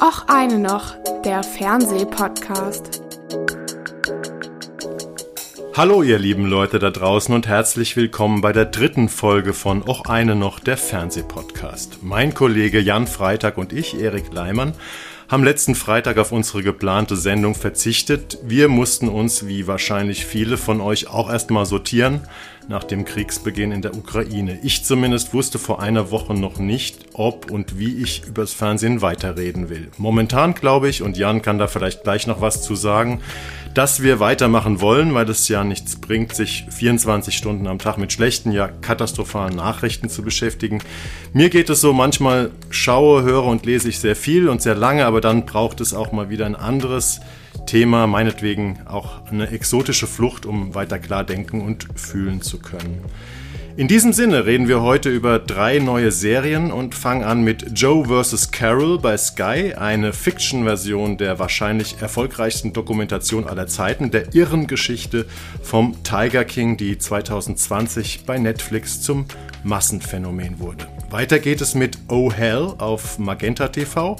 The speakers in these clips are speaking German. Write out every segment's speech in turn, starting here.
Och eine noch, der Fernsehpodcast. Hallo ihr lieben Leute da draußen und herzlich willkommen bei der dritten Folge von Och eine noch, der Fernsehpodcast. Mein Kollege Jan Freitag und ich, Erik Leimann, haben letzten Freitag auf unsere geplante Sendung verzichtet. Wir mussten uns, wie wahrscheinlich viele von euch, auch erstmal sortieren nach dem Kriegsbeginn in der Ukraine. Ich zumindest wusste vor einer Woche noch nicht, ob und wie ich übers Fernsehen weiterreden will. Momentan glaube ich, und Jan kann da vielleicht gleich noch was zu sagen, dass wir weitermachen wollen, weil es ja nichts bringt, sich 24 Stunden am Tag mit schlechten, ja katastrophalen Nachrichten zu beschäftigen. Mir geht es so, manchmal schaue, höre und lese ich sehr viel und sehr lange, aber dann braucht es auch mal wieder ein anderes Thema, meinetwegen auch eine exotische Flucht, um weiter klar denken und fühlen zu können. In diesem Sinne reden wir heute über drei neue Serien und fangen an mit Joe vs. Carol bei Sky, eine Fiction-Version der wahrscheinlich erfolgreichsten Dokumentation aller Zeiten, der irren Geschichte vom Tiger King, die 2020 bei Netflix zum Massenphänomen wurde. Weiter geht es mit Oh Hell auf Magenta TV.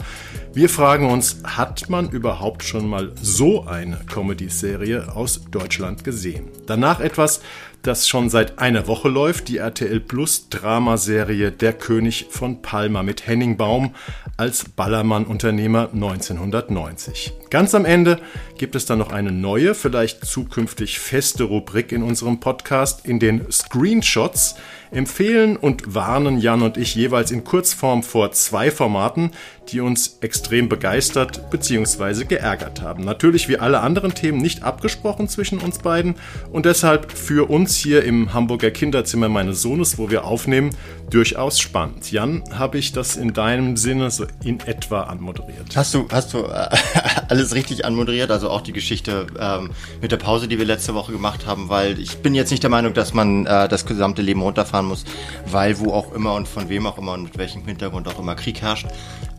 Wir fragen uns, hat man überhaupt schon mal so eine Comedy-Serie aus Deutschland gesehen? Danach etwas, das schon seit einer Woche läuft, die RTL Plus Dramaserie Der König von Palma mit Henning Baum als Ballermann-Unternehmer 1990. Ganz am Ende gibt es dann noch eine neue, vielleicht zukünftig feste Rubrik in unserem Podcast. In den Screenshots empfehlen und warnen Jan und ich jeweils in Kurzform vor zwei Formaten, die uns extrem begeistert bzw. geärgert haben. Natürlich wie alle anderen Themen nicht abgesprochen zwischen uns beiden und deshalb für uns hier im Hamburger Kinderzimmer meines Sohnes, wo wir aufnehmen, durchaus spannend. Jan, habe ich das in deinem Sinne so in etwa anmoderiert? Hast du, hast du äh, alles richtig anmoderiert? Also auch die Geschichte ähm, mit der Pause, die wir letzte Woche gemacht haben, weil ich bin jetzt nicht der Meinung, dass man äh, das gesamte Leben runterfahren muss, weil wo auch immer und von wem auch immer und mit welchem Hintergrund auch immer Krieg herrscht.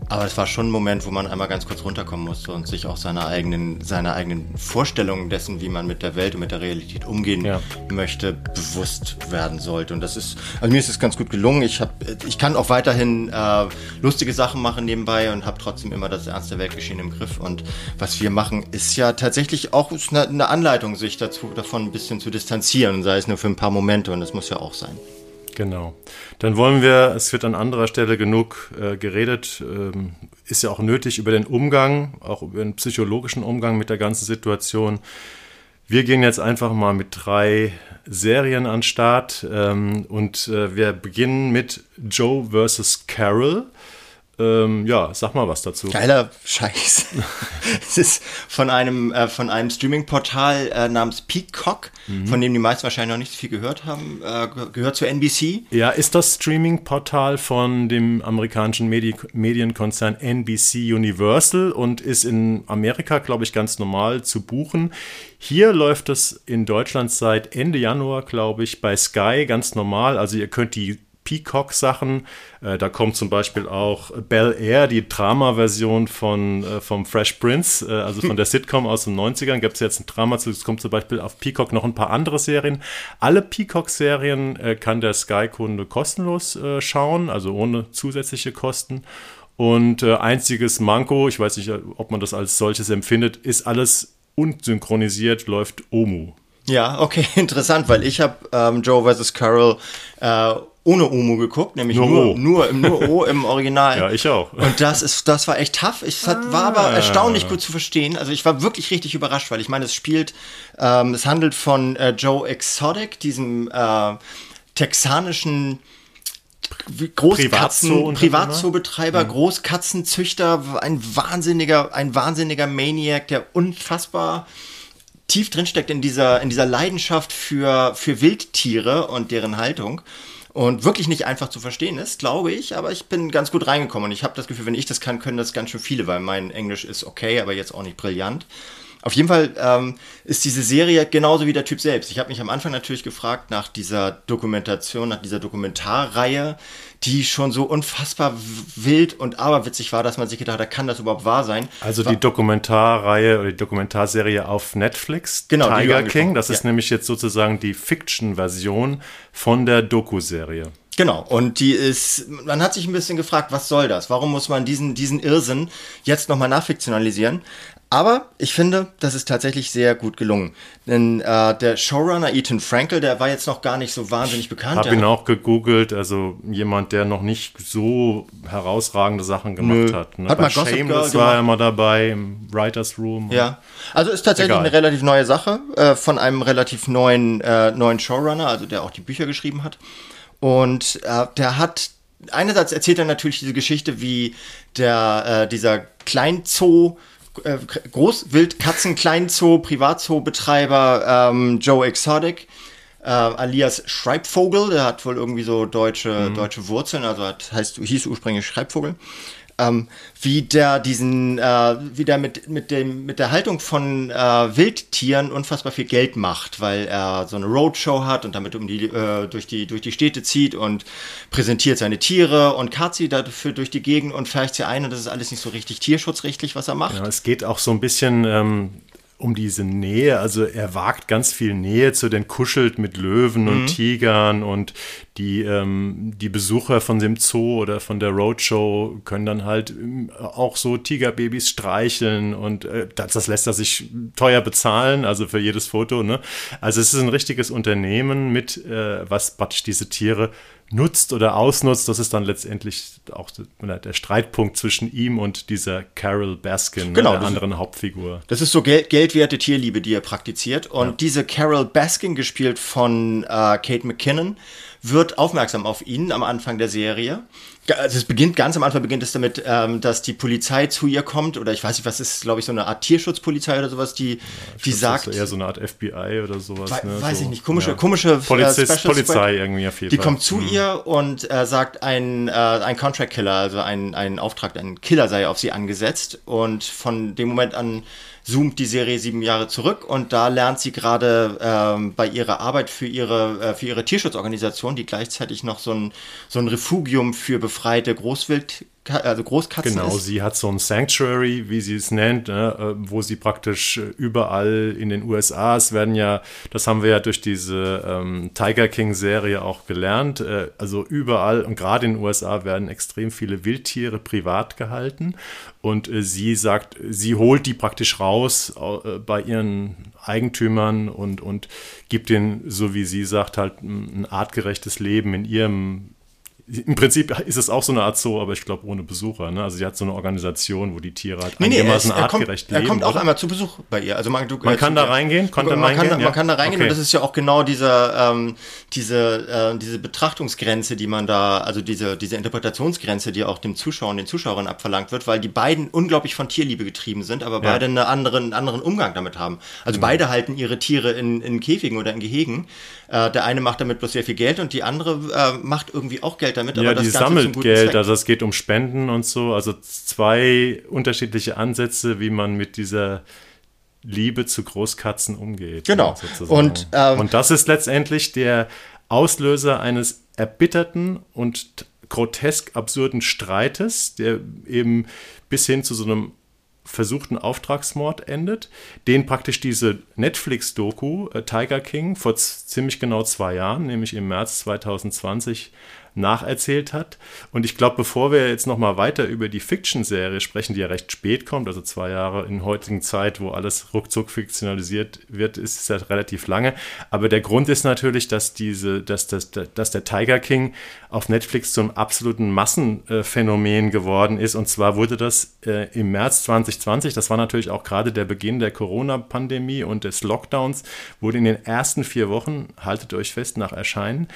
Aber es war schon ein Moment, wo man einmal ganz kurz runterkommen musste und sich auch seiner eigenen, seiner eigenen Vorstellungen dessen, wie man mit der Welt und mit der Realität umgehen ja. möchte, bewusst werden sollte. Und das ist, also mir ist es ganz gut gelungen. Ich habe, ich kann auch weiterhin äh, lustige Sachen machen nebenbei und habe trotzdem immer das ernste Weltgeschehen im Griff. Und was wir machen, ist ja tatsächlich auch eine, eine Anleitung, sich dazu davon ein bisschen zu distanzieren, sei es nur für ein paar Momente. Und das muss ja auch sein. Genau. Dann wollen wir, es wird an anderer Stelle genug äh, geredet, ähm, ist ja auch nötig über den Umgang, auch über den psychologischen Umgang mit der ganzen Situation. Wir gehen jetzt einfach mal mit drei Serien an Start ähm, und äh, wir beginnen mit Joe vs. Carol. Ähm, ja, sag mal was dazu. Geiler Scheiß. es ist von einem, äh, von einem Streaming-Portal äh, namens Peacock, mhm. von dem die meisten wahrscheinlich noch nicht so viel gehört haben, äh, gehört zu NBC. Ja, ist das Streaming-Portal von dem amerikanischen Medi Medienkonzern NBC Universal und ist in Amerika, glaube ich, ganz normal zu buchen. Hier läuft es in Deutschland seit Ende Januar, glaube ich, bei Sky ganz normal. Also ihr könnt die Peacock-Sachen. Äh, da kommt zum Beispiel auch Bel Air, die Drama-Version von, äh, vom Fresh Prince, äh, also von der Sitcom aus den 90ern. Gibt es jetzt ein Drama zu, es kommt zum Beispiel auf Peacock noch ein paar andere Serien. Alle Peacock-Serien äh, kann der Sky-Kunde kostenlos äh, schauen, also ohne zusätzliche Kosten. Und äh, einziges Manko, ich weiß nicht, ob man das als solches empfindet, ist alles unsynchronisiert, läuft Omu. Ja, okay, interessant, weil ich habe ähm, Joe vs. Carol äh, ohne Omo geguckt, nämlich nur, nur, O. nur, nur O im Original. ja, ich auch. Und das ist, das war echt tough. Es ah. war aber ah. erstaunlich gut zu verstehen. Also ich war wirklich richtig überrascht, weil ich meine, es spielt, ähm, es handelt von äh, Joe Exotic, diesem äh, texanischen Großkatzen, Privatzoo-Betreiber, mhm. Großkatzenzüchter, ein wahnsinniger, ein wahnsinniger Maniac, der unfassbar tief drinsteckt in dieser, in dieser Leidenschaft für, für Wildtiere und deren Haltung und wirklich nicht einfach zu verstehen ist, glaube ich, aber ich bin ganz gut reingekommen und ich habe das Gefühl, wenn ich das kann, können das ganz schön viele, weil mein Englisch ist okay, aber jetzt auch nicht brillant. Auf jeden Fall ähm, ist diese Serie genauso wie der Typ selbst. Ich habe mich am Anfang natürlich gefragt nach dieser Dokumentation, nach dieser Dokumentarreihe, die schon so unfassbar wild und aberwitzig war, dass man sich gedacht hat, kann das überhaupt wahr sein? Also die Dokumentarreihe oder die Dokumentarserie auf Netflix, genau, Tiger King, das ist ja. nämlich jetzt sozusagen die Fiction-Version von der Doku-Serie. Genau, und die ist, man hat sich ein bisschen gefragt, was soll das? Warum muss man diesen, diesen Irrsinn jetzt nochmal nachfiktionalisieren? Aber ich finde, das ist tatsächlich sehr gut gelungen. Denn äh, der Showrunner Ethan Frankel, der war jetzt noch gar nicht so wahnsinnig bekannt. Hab ihn auch gegoogelt, also jemand, der noch nicht so herausragende Sachen gemacht Nö. hat. Ne? Hat Bei mal Gossip Girl Shameless war er mal dabei im Writers Room. Ja, also ist tatsächlich Egal. eine relativ neue Sache äh, von einem relativ neuen, äh, neuen Showrunner, also der auch die Bücher geschrieben hat. Und äh, der hat, einerseits erzählt er natürlich diese Geschichte, wie der, äh, dieser Kleinzoo, äh, Großwildkatzen-Kleinzoo, Privatzoo-Betreiber ähm, Joe Exotic, äh, alias Schreibvogel, der hat wohl irgendwie so deutsche, deutsche Wurzeln, also hat, heißt, hieß ursprünglich Schreibvogel ähm, wie der diesen, äh, wie der mit, mit, dem, mit der Haltung von äh, Wildtieren unfassbar viel Geld macht, weil er so eine Roadshow hat und damit um die, äh, durch, die, durch die Städte zieht und präsentiert seine Tiere und karrt sie dafür durch die Gegend und färcht sie ein und das ist alles nicht so richtig tierschutzrechtlich, was er macht. Ja, es geht auch so ein bisschen ähm, um diese Nähe. Also er wagt ganz viel Nähe zu den kuschelt mit Löwen und Tigern und die, ähm, die Besucher von dem Zoo oder von der Roadshow können dann halt ähm, auch so Tigerbabys streicheln und äh, das, das lässt er sich teuer bezahlen, also für jedes Foto. Ne? Also es ist ein richtiges Unternehmen mit, äh, was praktisch diese Tiere nutzt oder ausnutzt, das ist dann letztendlich auch der, Streitpunkt zwischen ihm und dieser Carol Baskin, Genau, ne, der das ist- anderen Hauptfigur. Das ist so Gel geldwerte Tierliebe, die er praktiziert. Und diese Carol Baskin, gespielt von äh, Kate McKinnon, wird aufmerksam auf ihn am Anfang der Serie. Also es beginnt ganz am Anfang beginnt es damit, ähm, dass die Polizei zu ihr kommt oder ich weiß nicht, was ist, glaube ich, so eine Art Tierschutzpolizei oder sowas, die, die Das sagt, ist eher so eine Art FBI oder sowas. Wei- ne? weiß so, ich nicht, komische- ja. komische, äh, Polizist, Special Polizei irgendwie auf jeden Die Fall. kommt zu ihr und äh, sagt, ein, äh, ein Contract Killer, also ein, ein Auftrag, ein Killer sei auf sie angesetzt. Und von dem Moment an zoomt die Serie sieben Jahre zurück und da lernt sie gerade ähm, bei ihrer Arbeit für ihre, äh, für ihre Tierschutzorganisation, die gleichzeitig noch so ein, so ein Refugium für befreite Großwild, also Großkatzen Genau, ist. sie hat so ein Sanctuary, wie sie es nennt, ne, äh, wo sie praktisch äh, überall in den USA, es werden ja, das haben wir ja durch diese ähm, Tiger King-Serie auch gelernt, äh, also überall und gerade in den USA werden extrem viele Wildtiere privat gehalten und äh, sie sagt, sie holt die praktisch raus äh, bei ihren Eigentümern und, und gibt ihnen, so wie sie sagt, halt ein ein artgerechtes Leben in ihrem im Prinzip ist es auch so eine Art Zoo, aber ich glaube ohne Besucher. Ne? Also sie hat so eine Organisation, wo die Tiere halt Nee, nee, er, einigermaßen er, kommt, artgerecht er leben. kommt auch oder? einmal zu Besuch bei ihr. Also man, du, Man äh, kann zu- da reingehen? Konnte man, man kann, reingehen, ja? man kann da reingehen Okay. und das ist ja auch genau diese, ähm, diese, äh, diese Betrachtungsgrenze, die man da, also diese, diese Interpretationsgrenze, die auch dem Zuschauer und den Zuschauerinnen abverlangt wird, weil die beiden unglaublich von Tierliebe getrieben sind, aber beide eine anderen, einen anderen Umgang damit haben. Also beide halten ihre Tiere in, in Käfigen oder in Gehegen. Äh, der eine macht damit bloß sehr viel Geld und die andere äh, macht irgendwie auch Geld damit, Ja, die sammelt Geld, Zweck. also es geht um Spenden und so. Also zwei unterschiedliche Ansätze, wie man mit dieser Liebe zu Großkatzen umgeht. Genau. sozusagen. Und, ähm, und das ist letztendlich der Auslöser eines erbitterten und grotesk absurden Streites, der eben bis hin zu so einem versuchten Auftragsmord endet, den praktisch diese Netflix-Doku äh, Tiger King vor ziemlich genau zwei Jahren, nämlich im März 2020, nacherzählt hat. Und ich glaube, bevor wir jetzt nochmal weiter über die Fiction-Serie sprechen, die ja recht spät kommt, also zwei Jahre in heutigen Zeit, wo alles ruckzuck fiktionalisiert wird, ist es ja relativ lange. Aber der Grund ist natürlich, dass diese, dass, dass, dass der Tiger King auf Netflix zum absoluten Massenphänomen geworden ist. Und zwar wurde das äh, im März 2020, das war natürlich auch gerade der Beginn der Corona-Pandemie und des Lockdowns, wurde in den ersten vier Wochen, haltet euch fest, nach Erscheinen,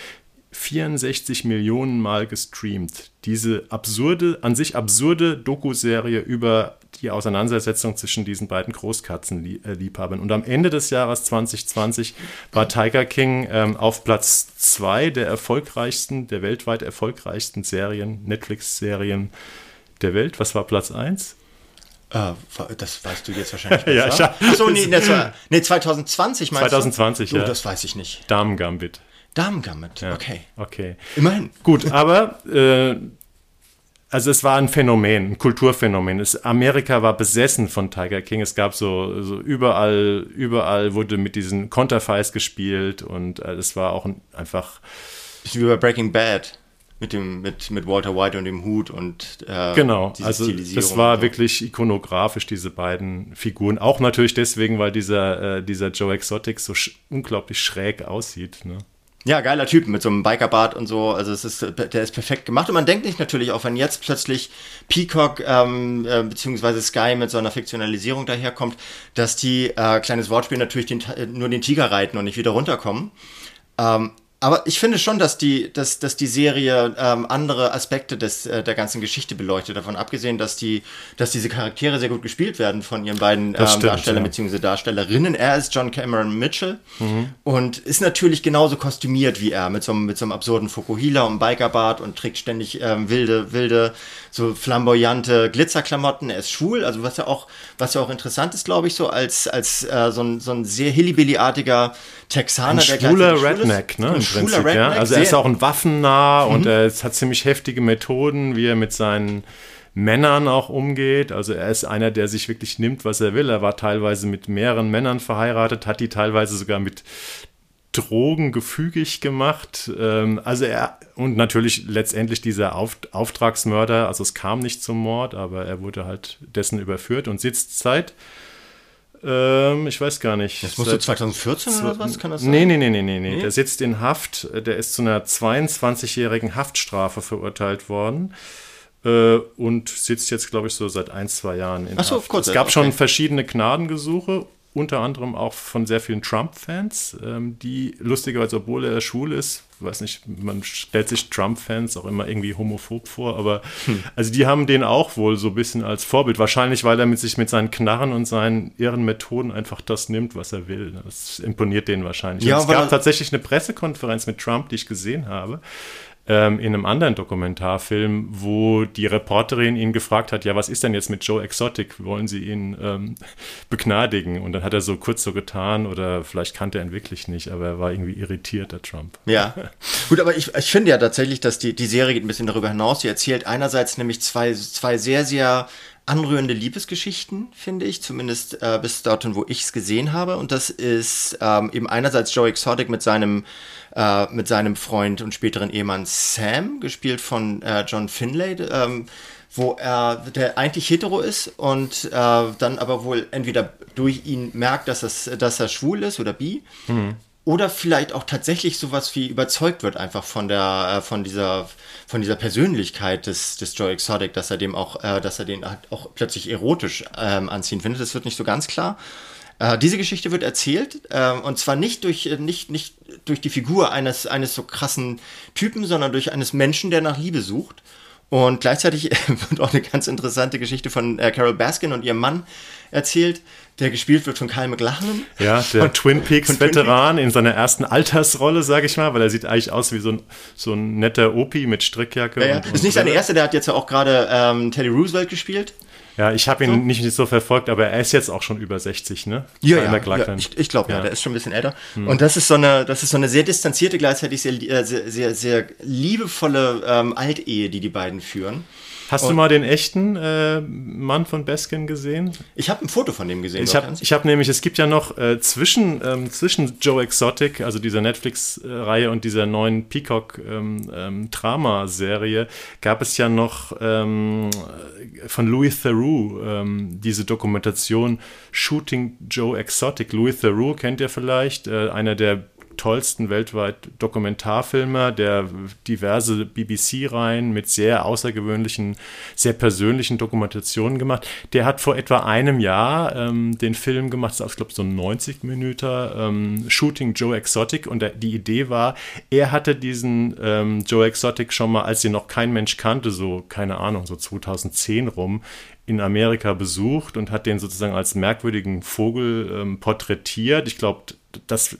64 Millionen Mal gestreamt. Diese absurde, an sich absurde Doku-Serie über die Auseinandersetzung zwischen diesen beiden Großkatzenliebhabern. Und am Ende des Jahres 2020 war Tiger King ähm, auf Platz zwei der erfolgreichsten, der weltweit erfolgreichsten Serien, Netflix-Serien der Welt. Was war Platz eins? Äh, das weißt du jetzt wahrscheinlich Ja, besser. ich- Achso, nee, das war, nee, 2020 meinst 2020, du? ja. Oh, das weiß ich nicht. Damen Gambit. Damen-Gambit, Ja. okay. Okay. Immerhin. Gut, aber äh, also es war ein Phänomen, ein Kulturphänomen. Es, Amerika war besessen von Tiger King. Es gab so, so überall, überall wurde mit diesen Konterfeis gespielt und äh, es war auch ein, einfach Bisschen wie bei Breaking Bad. Mit dem, mit, mit Walter White und dem Hut und äh, Genau, also das war wirklich ikonografisch, diese beiden Figuren. Auch natürlich deswegen, weil dieser, äh, dieser Joe Exotic so sch unglaublich schräg aussieht. Ne? Ja, geiler Typ mit so einem Bikerbart und so. Also es ist, der ist perfekt gemacht. Und man denkt nicht natürlich auch, wenn jetzt plötzlich Peacock ähm, äh, beziehungsweise Sky mit so einer Fiktionalisierung daherkommt, dass die äh, kleines Wortspiel natürlich den, nur den Tiger reiten und nicht wieder runterkommen. Ähm, aber ich finde schon, dass die, dass, dass die Serie ähm, andere Aspekte des, äh, der ganzen Geschichte beleuchtet. Davon abgesehen, dass, die, dass diese Charaktere sehr gut gespielt werden von ihren beiden ähm, stimmt, Darstellern ja. bzw. Darstellerinnen. Er ist John Cameron Mitchell mhm. und ist natürlich genauso kostümiert wie er, mit so, einem, mit so einem absurden Fukuhila und Bikerbart und trägt ständig ähm, wilde, wilde, so flamboyante Glitzerklamotten. Er ist schwul, also was ja auch, was ja auch interessant ist, glaube ich, so als, als äh, so, ein, so ein sehr Hillybilly-artiger Texaner, ein schwuler Redneck, ne? Prinzip, ja. Also er ist auch ein Waffennah mhm. und er hat ziemlich heftige Methoden, wie er mit seinen Männern auch umgeht. Also er ist einer, der sich wirklich nimmt, was er will. Er war teilweise mit mehreren Männern verheiratet, hat die teilweise sogar mit Drogen gefügig gemacht. Ähm, also er und natürlich letztendlich dieser Auf, Auftragsmörder. Also es kam nicht zum Mord, aber er wurde halt dessen überführt und sitzt seit ähm, ich weiß gar nicht. Das musste 2014 oder was? Kann das sein? Nee, nee, nee, nee, nee, nee. Der sitzt in Haft. Der ist zu einer 22-jährigen Haftstrafe verurteilt worden. Äh, und sitzt jetzt, glaube ich, so seit ein, zwei Jahren in Ach so, Haft. Kurz, es gab okay. schon verschiedene Gnadengesuche unter anderem auch von sehr vielen Trump-Fans, ähm, die lustigerweise, obwohl er schwul ist, weiß nicht, man stellt sich Trump-Fans auch immer irgendwie homophob vor, aber hm. also die haben den auch wohl so ein bisschen als Vorbild. Wahrscheinlich, weil er mit sich mit seinen Knarren und seinen irren Methoden einfach das nimmt, was er will. Das imponiert denen wahrscheinlich. Ja, es gab tatsächlich eine Pressekonferenz mit Trump, die ich gesehen habe ähm, in einem anderen Dokumentarfilm, wo die Reporterin ihn gefragt hat, ja, was ist denn jetzt mit Joe Exotic? Wollen Sie ihn ähm, begnadigen? Und dann hat er so kurz so getan oder vielleicht kannte er ihn wirklich nicht, aber er war irgendwie irritiert, der Trump. Ja, gut, aber ich, ich finde ja tatsächlich, dass die, die Serie geht ein bisschen darüber hinaus. Sie erzählt einerseits nämlich zwei, zwei sehr, sehr anrührende Liebesgeschichten, finde ich, zumindest äh, bis dorthin, wo ich es gesehen habe. Und das ist ähm, eben einerseits Joe Exotic mit seinem, äh, mit seinem Freund und späteren Ehemann Sam, gespielt von äh, John Finlay, ähm, wo er, der eigentlich hetero ist und äh, dann aber wohl entweder durch ihn merkt, dass, es, dass er schwul ist oder bi. Mhm oder vielleicht auch tatsächlich sowas wie überzeugt wird einfach von der äh, von dieser von dieser Persönlichkeit des des Joe Exotic, dass er dem auch äh, dass er den halt auch plötzlich erotisch ähm, anziehen findet. Das wird nicht so ganz klar. Äh, diese Geschichte wird erzählt äh, und zwar nicht durch äh, nicht nicht durch die Figur eines eines so krassen Typen, sondern durch eines Menschen, der nach Liebe sucht. Und gleichzeitig wird auch eine ganz interessante Geschichte von äh, Carol Baskin und ihrem Mann erzählt, der gespielt wird von Kyle McLachlan. Ja, der von, Twin Peaks-Veteran in seiner ersten Altersrolle, sage ich mal, weil er sieht eigentlich aus wie so ein, so ein netter Opi mit Strickjacke. Ja, ja. Und, ist nicht seine erste, der hat jetzt ja auch gerade ähm, Teddy Roosevelt gespielt. Ja, ich habe ihn so. nicht, nicht so verfolgt, aber er ist jetzt auch schon über 60, ne? Ja, ja, ja, ich, ich glaube ja. ja, der ist schon ein bisschen älter. Hm. Und das ist so eine, das ist so eine sehr distanzierte, gleichzeitig sehr, äh, sehr, sehr, sehr liebevolle ähm, Altehe, die die beiden führen. Hast und du mal den echten äh, Mann von Baskin gesehen? Ich habe ein Foto von dem gesehen. Ich habe hab nämlich, es gibt ja noch äh, zwischen, ähm, zwischen Joe Exotic, also dieser Netflix-Reihe und dieser neuen Peacock-Drama-Serie, ähm, ähm, gab es ja noch ähm, von Louis Theroux ähm, diese Dokumentation Shooting Joe Exotic. Louis Theroux kennt ihr vielleicht, äh, einer der tollsten weltweit Dokumentarfilmer, der diverse BBC-Reihen mit sehr außergewöhnlichen, sehr persönlichen Dokumentationen gemacht. Der hat vor etwa einem Jahr ähm, den Film gemacht, ich glaube so ein 90 Minuten ähm, Shooting Joe Exotic und der, die Idee war, er hatte diesen ähm, Joe Exotic schon mal, als ihn noch kein Mensch kannte, so keine Ahnung, so 2010 rum, in Amerika besucht und hat den sozusagen als merkwürdigen Vogel ähm, porträtiert. Ich glaube, das,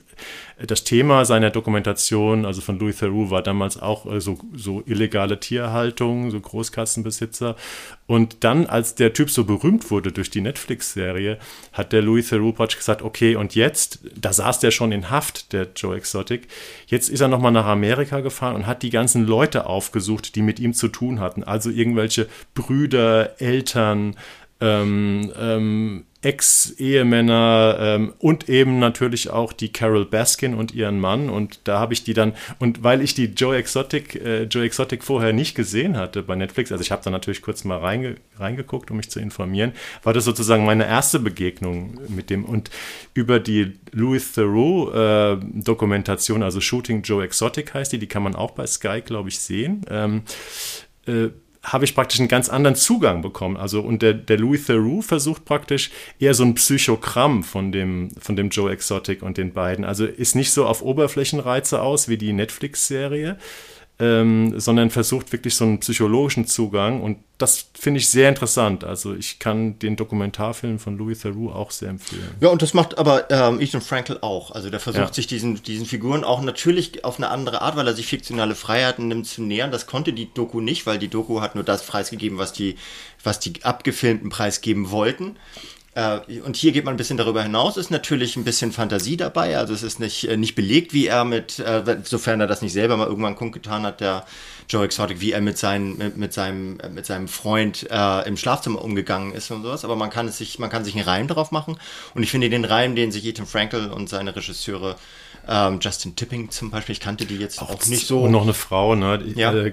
das Thema seiner Dokumentation, also von Louis Theroux, war damals auch äh, so, so illegale Tierhaltung, so Großkassenbesitzer. Und dann, als der Typ so berühmt wurde durch die Netflix-Serie, hat der Louis Theroux gesagt, okay, und jetzt, da saß der schon in Haft, der Joe Exotic, jetzt ist er nochmal nach Amerika gefahren und hat die ganzen Leute aufgesucht, die mit ihm zu tun hatten. Also irgendwelche Brüder, Eltern, ähm, ähm, Ex-Ehemänner ähm, und eben natürlich auch die Carol Baskin und ihren Mann. Und da habe ich die dann, und weil ich die Joe Exotic, äh, Joe Exotic vorher nicht gesehen hatte bei Netflix, also ich habe da natürlich kurz mal reinge, reingeguckt, um mich zu informieren, war das sozusagen meine erste Begegnung mit dem. Und über die Louis Theroux äh, also Shooting Joe Exotic heißt die, die kann man auch bei Sky, glaube ich, sehen. Ähm, äh, habe ich praktisch einen ganz anderen Zugang bekommen. Also, und der, der Louis Theroux versucht praktisch eher so ein Psychogramm von dem, von dem Joe Exotic und den beiden. Also ist nicht so auf Oberflächenreize aus wie die Netflix-Serie, ähm, sondern versucht wirklich so einen psychologischen Zugang und das finde ich sehr interessant. Also ich kann den Dokumentarfilm von Louis Theroux auch sehr empfehlen. Ja, und das macht aber ähm, Ethan Frankel auch. Also der versucht ja. sich diesen, diesen Figuren auch natürlich auf eine andere Art, weil er sich fiktionale Freiheiten nimmt, zu nähern. Das konnte die Doku nicht, weil die Doku hat nur das preisgegeben, was die, was die abgefilmten preisgeben wollten. Äh, und hier geht man ein bisschen darüber hinaus, ist natürlich ein bisschen Fantasie dabei, also es ist nicht, äh, nicht belegt, wie er mit, äh, sofern er das nicht selber mal irgendwann kundgetan hat, der Joe Exotic, wie er mit, seinen, mit, mit seinem, mit seinem Freund äh, im Schlafzimmer umgegangen ist und sowas, aber man kann es sich, man kann sich einen Reim darauf machen. Und ich finde den Reim, den sich Ethan Frankel und seine Regisseure ähm, Justin Tipping zum Beispiel, ich kannte die jetzt auch, auch nicht so. Und noch eine Frau, ne? Ja, äh,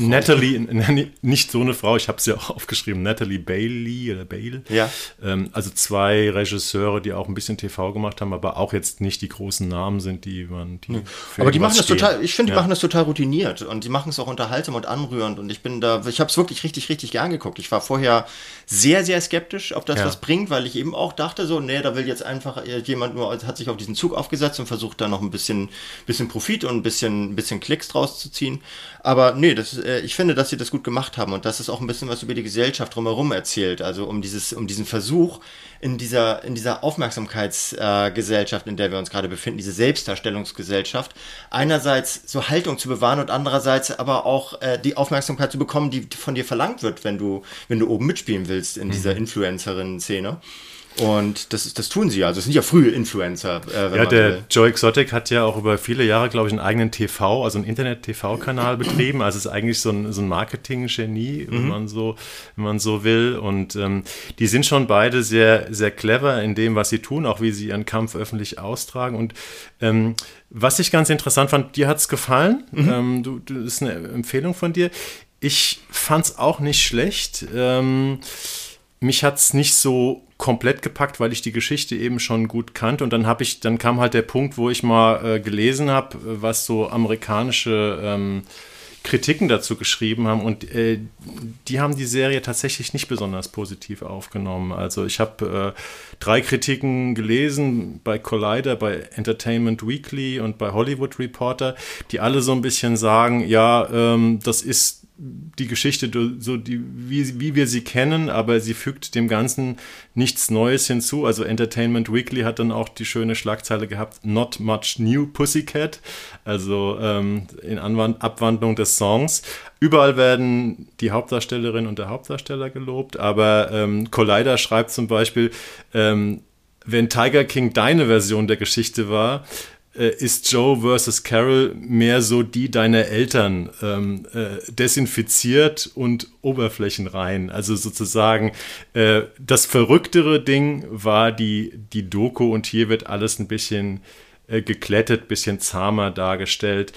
Natalie, nicht so eine Frau, ich habe sie auch aufgeschrieben, Natalie Bailey oder Bale. Ja. Ähm, also zwei Regisseure, die auch ein bisschen TV gemacht haben, aber auch jetzt nicht die großen Namen sind, die man. Die aber die machen das total, ich finde, die ja. machen das total routiniert und die machen es auch unterhaltsam und anrührend und ich bin da, ich habe es wirklich richtig, richtig gern geguckt. Ich war vorher sehr, sehr skeptisch, ob das ja. was bringt, weil ich eben auch dachte so, nee, da will jetzt einfach jemand nur, hat sich auf diesen Zug aufgesetzt und versucht da noch ein bisschen, bisschen Profit und ein bisschen, bisschen Klicks draus zu ziehen. Aber nee, das, äh, ich finde, dass sie das gut gemacht haben und dass es auch ein bisschen was über die Gesellschaft drumherum erzählt. Also um dieses, um diesen Versuch in dieser, in dieser Aufmerksamkeitsgesellschaft, äh, in der wir uns gerade befinden, diese Selbstdarstellungsgesellschaft, einerseits so Haltung zu bewahren und andererseits aber auch äh, die Aufmerksamkeit zu bekommen, die von dir verlangt wird, wenn du, wenn du oben mitspielen willst in mhm. dieser Influencerin-Szene. Und das, das tun sie ja. Also es sind ja frühe Influencer. Äh, ja, der will. Joe Exotic hat ja auch über viele Jahre, glaube ich, einen eigenen TV, also einen Internet-TV-Kanal betrieben. Also es ist eigentlich so ein, so ein Marketing-Genie, mhm. wenn, man so, wenn man so will. Und ähm, die sind schon beide sehr, sehr clever in dem, was sie tun, auch wie sie ihren Kampf öffentlich austragen. Und ähm, was ich ganz interessant fand, dir hat es gefallen. Mhm. Ähm, du, du, das ist eine Empfehlung von dir. Ich fand es auch nicht schlecht. Ähm, mich hat es nicht so komplett gepackt, weil ich die Geschichte eben schon gut kannte. Und dann habe ich, dann kam halt der Punkt, wo ich mal äh, gelesen habe, was so amerikanische ähm, Kritiken dazu geschrieben haben. Und äh, die haben die Serie tatsächlich nicht besonders positiv aufgenommen. Also ich habe äh, drei Kritiken gelesen bei Collider, bei Entertainment Weekly und bei Hollywood Reporter, die alle so ein bisschen sagen, ja, ähm, das ist die Geschichte so die, wie, wie wir sie kennen, aber sie fügt dem Ganzen nichts Neues hinzu. Also Entertainment Weekly hat dann auch die schöne Schlagzeile gehabt, Not Much New Pussycat, also ähm, in Anwand Abwandlung des Songs. Überall werden die Hauptdarstellerin und der Hauptdarsteller gelobt, aber ähm, Collider schreibt zum Beispiel, ähm, wenn Tiger King deine Version der Geschichte war, äh, ist Joe versus Carol mehr so die deiner Eltern ähm, äh, desinfiziert und oberflächenrein. Also sozusagen äh, das verrücktere Ding war die, die Doku und hier wird alles ein bisschen äh, geklettet, bisschen zahmer dargestellt.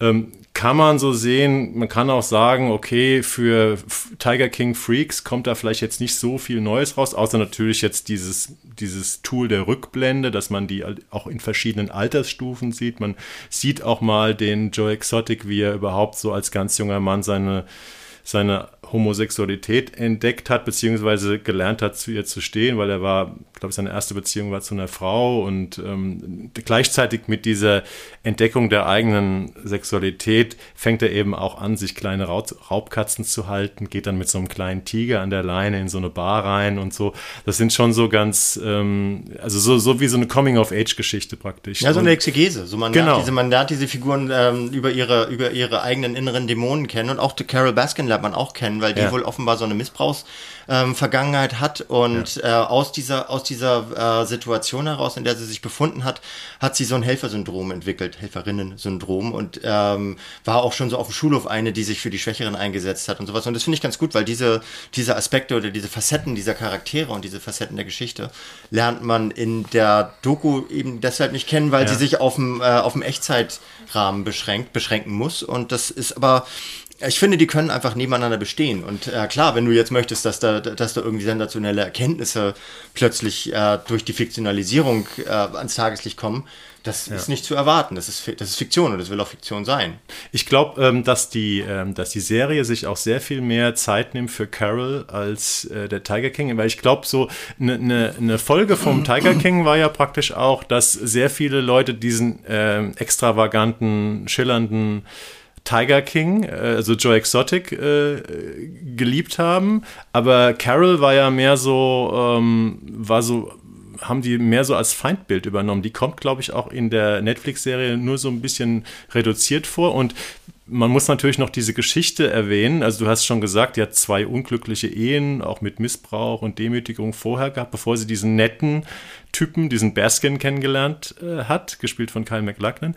Ähm, kann man so sehen. Man kann auch sagen, okay, für Tiger King Freaks kommt da vielleicht jetzt nicht so viel Neues raus, außer natürlich jetzt dieses, dieses Tool der Rückblende, dass man die auch in verschiedenen Altersstufen sieht. Man sieht auch mal den Joe Exotic, wie er überhaupt so als ganz junger Mann seine seine Homosexualität entdeckt hat, beziehungsweise gelernt hat, zu ihr zu stehen, weil er war, glaube ich, seine erste Beziehung war zu einer Frau und ähm, gleichzeitig mit dieser Entdeckung der eigenen Sexualität fängt er eben auch an, sich kleine Raubkatzen zu halten, geht dann mit so einem kleinen Tiger an der Leine in so eine Bar rein und so. Das sind schon so ganz, ähm, also so, so wie so eine Coming-of-Age-Geschichte praktisch. Ja, so eine Exegese. So man, genau. lernt diese, man lernt diese Figuren ähm, über, ihre, über ihre eigenen inneren Dämonen kennen und auch Carol Baskin lernt lernt man auch kennen, weil die Ja. wohl offenbar so eine Missbrauchsvergangenheit ähm, hat und äh, aus dieser, aus dieser äh, Situation heraus, in der sie sich befunden hat, hat sie so ein Helfersyndrom entwickelt, Helferinnen-Syndrom und ähm, war auch schon so auf dem Schulhof eine, die sich für die Schwächeren eingesetzt hat und sowas. Und das finde ich ganz gut, weil diese, diese Aspekte oder diese Facetten dieser Charaktere und diese Facetten der Geschichte lernt man in der Doku eben deshalb nicht kennen, weil Ja. sie sich auf dem, äh, auf dem Echtzeitrahmen beschränkt, beschränken muss. Und das ist aber, ich finde, die können einfach nebeneinander bestehen. Und äh, klar, wenn du jetzt möchtest, dass da, dass da irgendwie sensationelle Erkenntnisse plötzlich äh, durch die Fiktionalisierung äh, ans Tageslicht kommen, das ist nicht zu erwarten. Das ist, das ist Fiktion und das will auch Fiktion sein. Ich glaube, ähm, dass, die, ähm, dass die Serie sich auch sehr viel mehr Zeit nimmt für Carol als äh, der Tiger King, weil ich glaube, so eine ne, ne Folge vom Tiger King war ja praktisch auch, dass sehr viele Leute diesen ähm, extravaganten, schillernden Tiger King, äh, also Joe Exotic, äh, geliebt haben. Aber Carol war ja mehr so, ähm, war so, haben die mehr so als Feindbild übernommen. Die kommt, glaube ich, auch in der Netflix-Serie nur so ein bisschen reduziert vor und man muss natürlich noch diese Geschichte erwähnen. Also du hast schon gesagt, die hat zwei unglückliche Ehen, auch mit Missbrauch und Demütigung vorher gehabt, bevor sie diesen netten Typen, diesen Baskin kennengelernt äh, hat, gespielt von Kyle MacLachlan.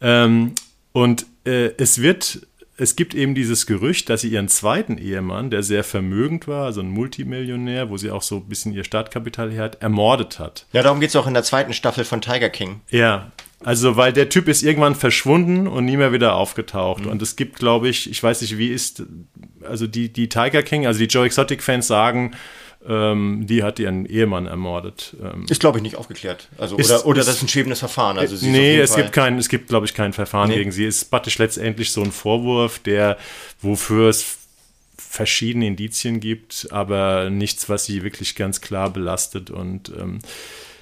Ähm, und äh, es wird, es gibt eben dieses Gerücht, dass sie ihren zweiten Ehemann, der sehr vermögend war, also ein Multimillionär, wo sie auch so ein bisschen ihr Startkapital her hat, ermordet hat. Ja, darum geht es auch in der zweiten Staffel von Tiger King. Ja, also weil der Typ ist irgendwann verschwunden und nie mehr wieder aufgetaucht. Mhm. Und es gibt, glaube ich, ich weiß nicht, wie ist, also die, die Tiger King, also die Joe Exotic-Fans sagen, ähm, die hat ihren Ehemann ermordet. Ähm, Ist, glaube ich, nicht aufgeklärt. Also, Ist- oder, oder ist- das ist ein schwebendes Verfahren. Also sie nee, es Fall- gibt kein, es gibt, glaube ich, kein Verfahren Nee. gegen sie. Es ist praktisch letztendlich so ein Vorwurf, der, wofür es verschiedene Indizien gibt, aber nichts, was sie wirklich ganz klar belastet. Und ähm,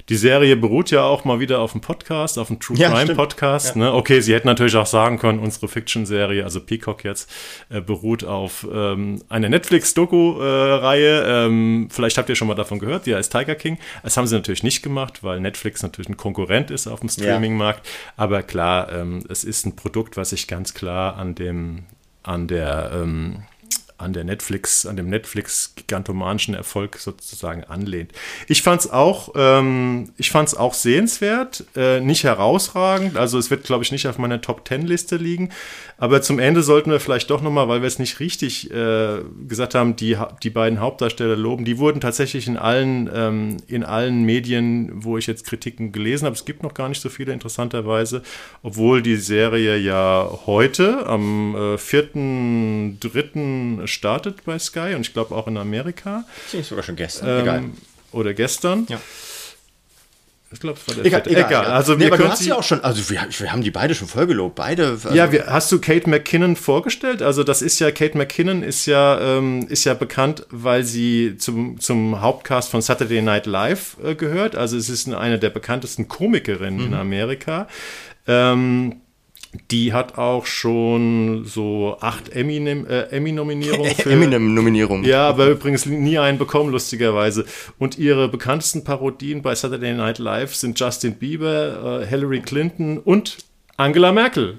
die Serie beruht ja auch mal wieder auf einem Podcast, auf einem True Ja, Crime stimmt. Podcast. Ne? Okay, sie hätten natürlich auch sagen können, unsere Fiction-Serie, also Peacock jetzt, äh, beruht auf ähm, einer Netflix-Doku-Reihe. ähm, vielleicht habt ihr schon mal davon gehört, die heißt Tiger King. Das haben sie natürlich nicht gemacht, weil Netflix natürlich ein Konkurrent ist auf dem Streaming-Markt. Aber klar, ähm, es ist ein Produkt, was sich ganz klar an dem, an der ähm, an der Netflix, an dem Netflix-gigantomanischen Erfolg sozusagen anlehnt. Ich fand es auch, ähm, ich fand's auch sehenswert, äh, nicht herausragend. Also es wird, glaube ich, nicht auf meiner Top-10-Liste liegen. Aber zum Ende sollten wir vielleicht doch nochmal, weil wir es nicht richtig äh, gesagt haben, die, die beiden Hauptdarsteller loben. Die wurden tatsächlich in allen, ähm, in allen Medien, wo ich jetzt Kritiken gelesen habe, es gibt noch gar nicht so viele interessanterweise, obwohl die Serie ja heute am äh, 4.3. startet bei Sky und ich glaube auch in Amerika ist sogar schon gestern. Egal. ähm, oder gestern. Ja. Ich glaube, es war der Egal, vierte. egal, egal. Also nee, wir aber du können hast sie- ja auch schon, also wir, wir haben die beide schon voll gelobt. Beide. Also, Ja, wir, hast du Kate McKinnon vorgestellt? Also das ist ja, Kate McKinnon ist ja, ähm, ist ja bekannt, weil sie zum, zum Hauptcast von Saturday Night Live äh, gehört. Also es ist eine der bekanntesten Komikerinnen in Amerika. Ähm, die hat auch schon so acht äh, Emmy-Nominierungen für Eminem-Nominierung. ja, aber übrigens nie einen bekommen, lustigerweise. Und ihre bekanntesten Parodien bei Saturday Night Live sind Justin Bieber, äh, Hillary Clinton und Angela Merkel.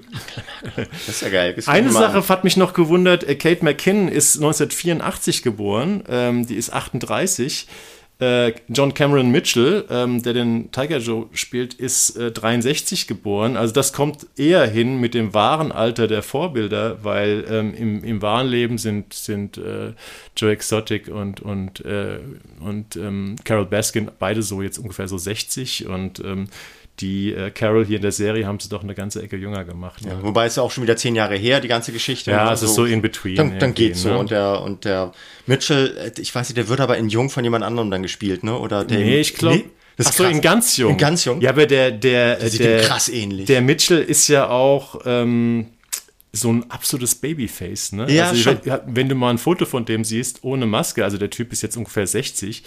Das ist ja geil. Das Eine Sache hat mich noch gewundert. äh, Kate McKinnon ist 1984 geboren, ähm, die ist 38. Äh, John Cameron Mitchell, ähm, der den Tiger Joe spielt, ist äh, 63 geboren. Also das kommt eher hin mit dem wahren Alter der Vorbilder, weil ähm, im, im wahren Leben sind, sind äh, Joe Exotic und, und, äh, und ähm, Carol Baskin beide so jetzt ungefähr so 60 und ähm, die äh, Carol hier in der Serie haben sie doch eine ganze Ecke jünger gemacht. Ne? Ja, wobei es ja auch schon wieder zehn Jahre her, die ganze Geschichte. Ja, ne? es ist so in between. Dann, dann geht's so. ne? Und der, und der Mitchell, äh, ich weiß nicht, der wird aber in Jung von jemand anderem dann gespielt, ne? Oder der Nee, ich glaube. das Ach ist so, krass. in ganz jung. In ganz jung? Ja, aber der, der, Der sieht der, krass ähnlich. Der Mitchell ist ja auch ähm, so ein absolutes Babyface, ne? Ja, also, schon. Wenn, wenn du mal ein Foto von dem siehst, ohne Maske, also der Typ ist jetzt ungefähr 60,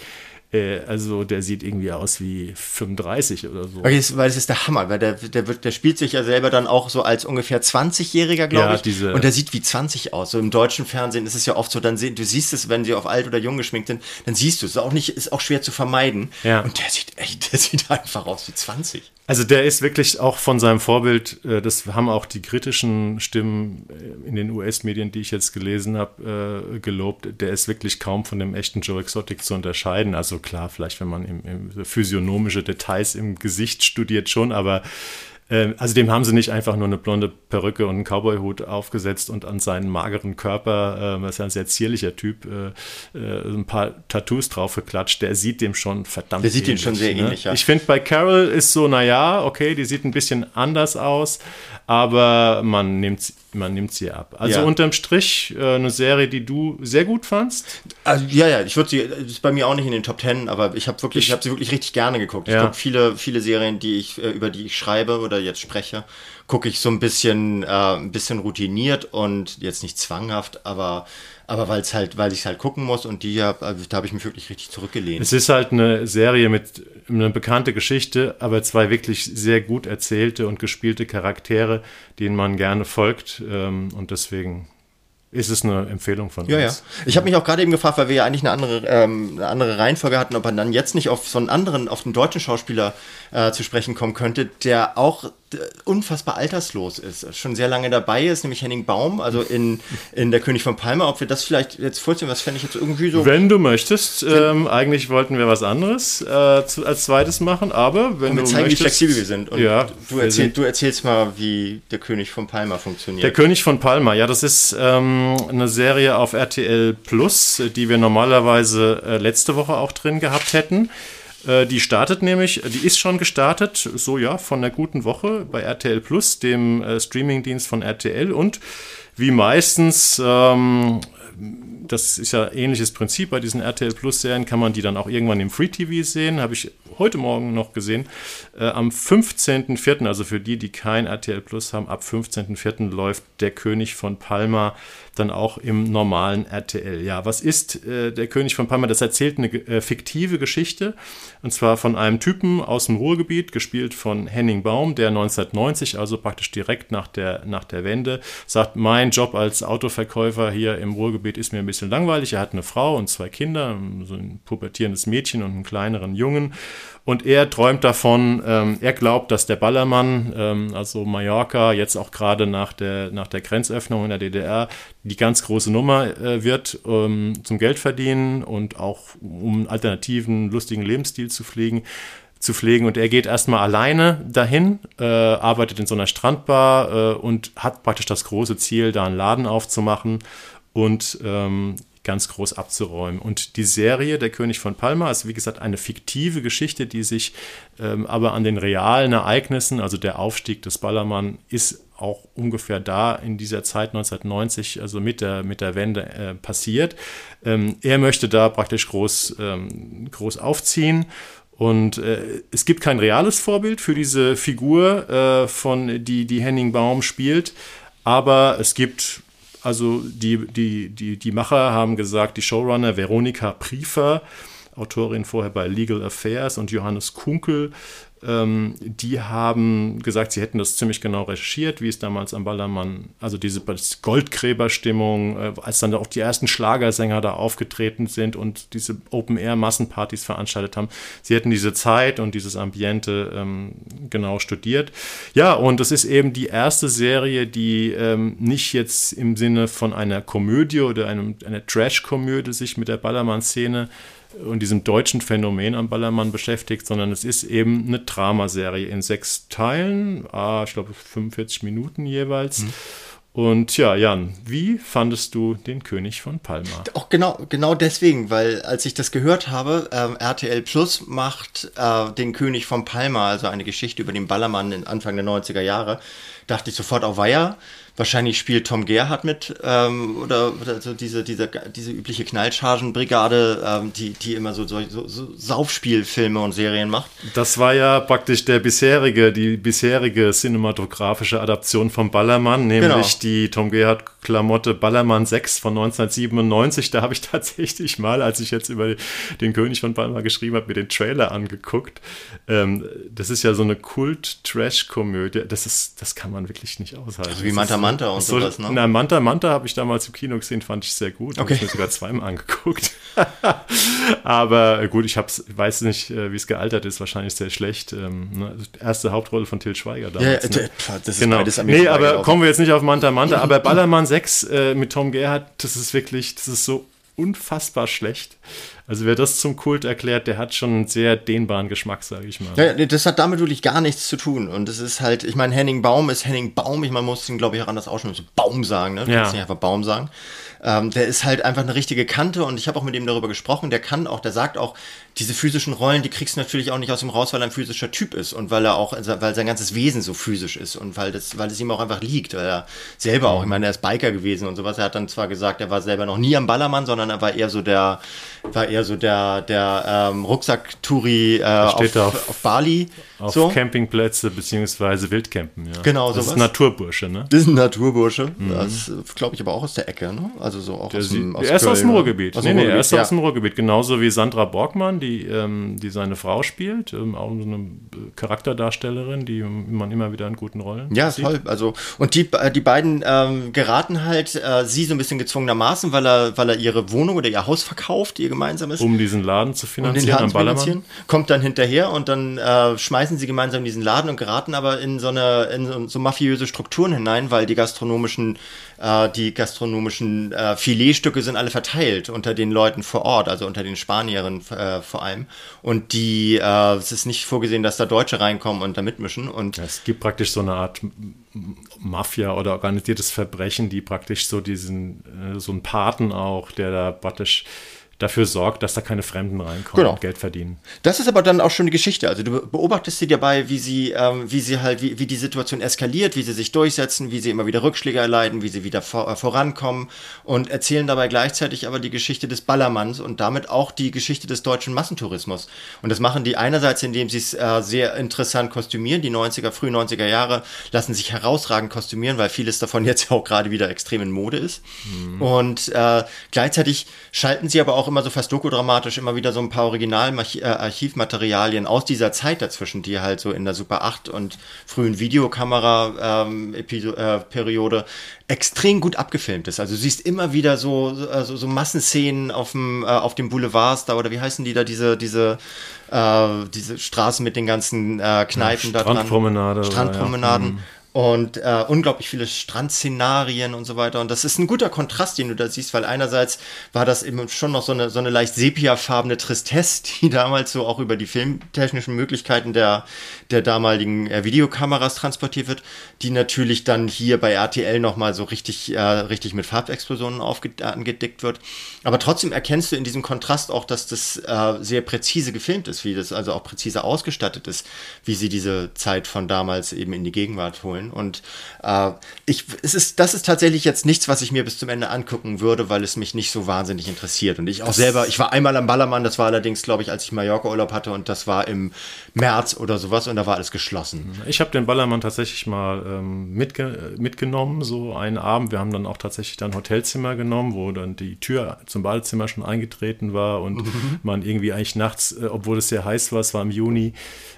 Äh, also der sieht irgendwie aus wie 35 oder so. Okay, das, weil das ist der Hammer, weil der, der, wird, der spielt sich ja selber dann auch so als ungefähr 20-Jähriger, glaube Ja, ich. diese- und der sieht wie 20 aus. So im deutschen Fernsehen ist es ja oft so, dann du siehst es, wenn sie auf alt oder jung geschminkt sind, dann siehst du es. Ist auch nicht, ist auch schwer zu vermeiden. Ja. Und der sieht echt, der sieht einfach aus wie 20. Also der ist wirklich auch von seinem Vorbild, äh, das haben auch die kritischen Stimmen äh, in den US-Medien, die ich jetzt gelesen habe, gelobt. Der ist wirklich kaum von dem echten Joe Exotic zu unterscheiden. Also klar, vielleicht wenn man im, im physiognomische Details im Gesicht studiert schon, aber äh, also dem haben sie nicht einfach nur eine blonde Perücke und einen Cowboyhut aufgesetzt und an seinen mageren Körper, äh, das ist ja ein sehr zierlicher Typ, äh, äh, ein paar Tattoos drauf geklatscht. Der sieht dem schon verdammt Der sieht dem schon sehr ähnlich, ja. Ich finde bei Carol ist so, naja, okay, die sieht ein bisschen anders aus, aber man nimmt, man nimmt sie ab. Also Ja. unterm Strich äh, eine Serie, die du sehr gut fandst. Also, ja, ja, ich würde sie, ist bei mir auch nicht in den Top Ten, aber ich habe wirklich, Ich- ich habe sie wirklich richtig gerne geguckt. Ich Ja. gucke viele, viele Serien, die ich, äh, über die ich schreibe oder jetzt spreche, gucke ich so ein bisschen, äh, ein bisschen routiniert und jetzt nicht zwanghaft, aber, aber weil es halt, weil ich es halt gucken muss und die, hab, also, da habe ich mich wirklich richtig zurückgelehnt. Es ist halt eine Serie mit einer bekannte Geschichte, aber zwei wirklich sehr gut erzählte und gespielte Charaktere, denen man gerne folgt. Ähm, und deswegen ist es eine Empfehlung von Ja, ja. uns. Ich habe mich auch gerade eben gefragt, weil wir ja eigentlich eine andere, ähm, eine andere Reihenfolge hatten, ob man dann jetzt nicht auf so einen anderen, auf den deutschen Schauspieler äh, zu sprechen kommen könnte, der auch äh, unfassbar alterslos ist, schon sehr lange dabei ist, nämlich Henning Baum, also in, in Der König von Palma. Ob wir das vielleicht jetzt vorziehen, was fände ich jetzt irgendwie so. Wenn du möchtest, ähm, eigentlich wollten wir was anderes äh, zu, als zweites machen, aber wenn wir du zeigen, wie möchtest, flexibel wir sind. Und ja, du, erzähl, du erzählst mal, wie Der König von Palma funktioniert. Der König von Palma, ja, das ist ähm, eine Serie auf RTL Plus, äh, die wir normalerweise äh, letzte Woche auch drin gehabt hätten. Äh, die startet nämlich, die ist schon gestartet, so ja, von einer guten Woche bei RTL Plus, dem äh, Streamingdienst von RTL und wie meistens, ähm, das ist ja ähnliches Prinzip bei diesen RTL Plus Serien, kann man die dann auch irgendwann im Free TV sehen, habe ich heute Morgen noch gesehen. Äh, am 15.04., also für die, die kein RTL Plus haben, ab 15.04. läuft Der König von Palma dann auch im normalen RTL. Ja, was ist äh, Der König von Palma? Das erzählt eine äh, fiktive Geschichte und zwar von einem Typen aus dem Ruhrgebiet, gespielt von Henning Baum, der 1990, also praktisch direkt nach der, nach der Wende, sagt, mein Job als Autoverkäufer hier im Ruhrgebiet ist mir ein bisschen langweilig. Er hat eine Frau und zwei Kinder, so ein pubertierendes Mädchen und einen kleineren Jungen. Und er träumt davon, ähm, er glaubt, dass der Ballermann, ähm, also Mallorca, jetzt auch gerade nach der, nach der Grenzöffnung in der DDR, die ganz große Nummer äh, wird ähm, zum Geld verdienen und auch um einen alternativen, lustigen Lebensstil zu pflegen zu pflegen und er geht erstmal alleine dahin, äh, arbeitet in so einer Strandbar äh, und hat praktisch das große Ziel, da einen Laden aufzumachen und ähm, ganz groß abzuräumen. Und die Serie Der König von Palma ist, wie gesagt, eine fiktive Geschichte, die sich ähm, aber an den realen Ereignissen, also der Aufstieg des Ballermann, ist auch ungefähr da in dieser Zeit 1990, also mit der, mit der Wende äh, passiert. Ähm, er möchte da praktisch groß, ähm, groß aufziehen. Und äh, es gibt kein reales Vorbild für diese Figur, äh, von die, die Henning Baum spielt, aber es gibt also die, die, die, die Macher haben gesagt, die Showrunner Veronika Priefer, Autorin vorher bei Legal Affairs und Johannes Kunkel, die haben gesagt, sie hätten das ziemlich genau recherchiert, wie es damals am Ballermann, also diese Goldgräberstimmung, äh, als dann auch die ersten Schlagersänger da aufgetreten sind und diese Open-Air-Massenpartys veranstaltet haben. Sie hätten diese Zeit und dieses Ambiente ähm, genau studiert. Ja, und es ist eben die erste Serie, die ähm, nicht jetzt im Sinne von einer Komödie oder einem, einer Trash-Komödie sich mit der Ballermann-Szene und diesem deutschen Phänomen am Ballermann beschäftigt, sondern es ist eben eine Dramaserie in sechs Teilen, ah, ich glaube 45 Minuten jeweils. Und ja, Jan, wie fandest du den König von Palma? Auch genau, genau deswegen, weil als ich das gehört habe, ähm, RTL Plus macht äh, den König von Palma, also eine Geschichte über den Ballermann in Anfang der 90er Jahre, dachte ich sofort auf Weiher. Wahrscheinlich spielt Tom Gerhardt mit ähm, oder, oder so diese, diese, diese übliche Knallchargenbrigade, ähm, die, die immer so, so, so Saufspielfilme und Serien macht. Das war ja praktisch der bisherige, die bisherige cinematografische Adaption vom Ballermann, nämlich genau. die Tom Gerhardt-Klamotte Ballermann 6 von 1997. Da habe ich tatsächlich mal, als ich jetzt über den König von Palma geschrieben habe, mir den Trailer angeguckt. Ähm, das ist ja so eine Kult-Trash-Komödie. Das ist, das kann man wirklich nicht aushalten. Also wie Manta Manta und so, sowas, ne? Na, Manta Manta habe ich damals im Kino gesehen, fand ich sehr gut. Okay. Habe ich mir sogar zweimal angeguckt. Aber äh, gut, ich hab's, weiß nicht, äh, wie es gealtert ist, wahrscheinlich sehr schlecht. Ähm, ne? Erste Hauptrolle von Till Schweiger damals. Ja, ne? das ist genau. beides Nee, aber kommen wir jetzt nicht auf Manta Manta. aber Ballermann 6 äh, mit Tom Gerhardt, das ist wirklich, das ist so unfassbar schlecht. Also wer das zum Kult erklärt, der hat schon einen sehr dehnbaren Geschmack, sage ich mal. Ja, das hat damit wirklich gar nichts zu tun. Und das ist halt, ich meine, Henning Baum ist Henning Baum. Ich meine, man muss ihn, glaube ich, auch anders aussprechen. So Baum sagen, ne? Du ja. nicht einfach Baum sagen. Ähm, der ist halt einfach eine richtige Kante und ich habe auch mit ihm darüber gesprochen. Der kann auch, der sagt auch, diese physischen Rollen, die kriegst du natürlich auch nicht aus ihm raus, weil er ein physischer Typ ist und weil er auch, also, weil sein ganzes Wesen so physisch ist und weil das, weil es ihm auch einfach liegt, weil er selber auch, ich meine, er ist Biker gewesen und sowas. Er hat dann zwar gesagt, er war selber noch nie am Ballermann, sondern er war eher so der, war eher so der, der ähm, Rucksack-Touri äh, auf, auf, auf, Bali. Auf so. Campingplätze beziehungsweise Wildcampen, ja. Genau, so. Das sowas. ist Naturbursche, ne? Das ist ein Naturbursche. Mhm. Das glaube ich aber auch aus der Ecke, ne? Also so auch der aus dem aus Er ist aus dem Ruhrgebiet. Aus nee, nee, er ist ja. aus dem Ruhrgebiet. Genauso wie Sandra Borgmann, die, ähm, die seine Frau spielt. Ähm, auch so eine Charakterdarstellerin, die man immer wieder in guten Rollen Ja, sieht. toll. Also, und die, äh, die beiden ähm, geraten halt, äh, sie so ein bisschen gezwungenermaßen, weil er, weil er ihre Wohnung oder ihr Haus verkauft, ihr gemeinsames. Um diesen Laden zu finanzieren um den Laden am Ballermann. Kommt dann hinterher und dann äh, schmeißen sie gemeinsam in diesen Laden und geraten aber in so eine in so, so mafiöse Strukturen hinein, weil die gastronomischen äh, die gastronomischen äh, Filetstücke sind alle verteilt unter den Leuten vor Ort, also unter den Spanierinnen äh, vor allem. Und die äh, es ist nicht vorgesehen, dass da Deutsche reinkommen und da mitmischen. Und ja, es gibt praktisch so eine Art Mafia oder organisiertes Verbrechen, die praktisch so diesen äh, so einen Paten auch, der da praktisch dafür sorgt, dass da keine Fremden reinkommen genau. und Geld verdienen. Das ist aber dann auch schon die Geschichte. Also du beobachtest sie dabei, wie sie, ähm, wie sie halt, wie, wie die Situation eskaliert, wie sie sich durchsetzen, wie sie immer wieder Rückschläge erleiden, wie sie wieder vor, äh, vorankommen und erzählen dabei gleichzeitig aber die Geschichte des Ballermanns und damit auch die Geschichte des deutschen Massentourismus. Und das machen die einerseits, indem sie es äh, sehr interessant kostümieren. Die 90er, früh 90er Jahre lassen sich herausragend kostümieren, weil vieles davon jetzt auch gerade wieder extrem in Mode ist. Mhm. Und äh, gleichzeitig schalten sie aber auch auch immer so fast dokudramatisch immer wieder so ein paar Original-Archivmaterialien aus dieser Zeit dazwischen, die halt so in der Super 8 und frühen Videokamera-Periode ähm, äh, extrem gut abgefilmt ist. Also du siehst immer wieder so, so, so Massenszenen auf dem, äh, auf dem Boulevards da oder wie heißen die da, diese, diese, äh, diese Straßen mit den ganzen äh, Kneipen ja, da dran. Strandpromenade. Strandpromenaden. Ja. Und äh, unglaublich viele Strandszenarien und so weiter. Und das ist ein guter Kontrast, den du da siehst, weil einerseits war das eben schon noch so eine, so eine leicht sepiafarbene Tristesse, die damals so auch über die filmtechnischen Möglichkeiten der, der damaligen äh, Videokameras transportiert wird, die natürlich dann hier bei RTL nochmal so richtig, äh, richtig mit Farbexplosionen angedickt wird. Aber trotzdem erkennst du in diesem Kontrast auch, dass das äh, sehr präzise gefilmt ist, wie das also auch präzise ausgestattet ist, wie sie diese Zeit von damals eben in die Gegenwart holen wollen. Und äh, ich, es ist, das ist tatsächlich jetzt nichts, was ich mir bis zum Ende angucken würde, weil es mich nicht so wahnsinnig interessiert. Und ich auch das selber, ich war einmal am Ballermann, das war allerdings, glaube ich, als ich Mallorca-Urlaub hatte und das war im März oder sowas und da war alles geschlossen. Ich habe den Ballermann tatsächlich mal ähm, mitge mitgenommen, so einen Abend. Wir haben dann auch tatsächlich dann Hotelzimmer genommen, wo dann die Tür zum Badezimmer schon eingetreten war und mhm. man irgendwie eigentlich nachts, äh, obwohl es sehr heiß war, es war im Juni,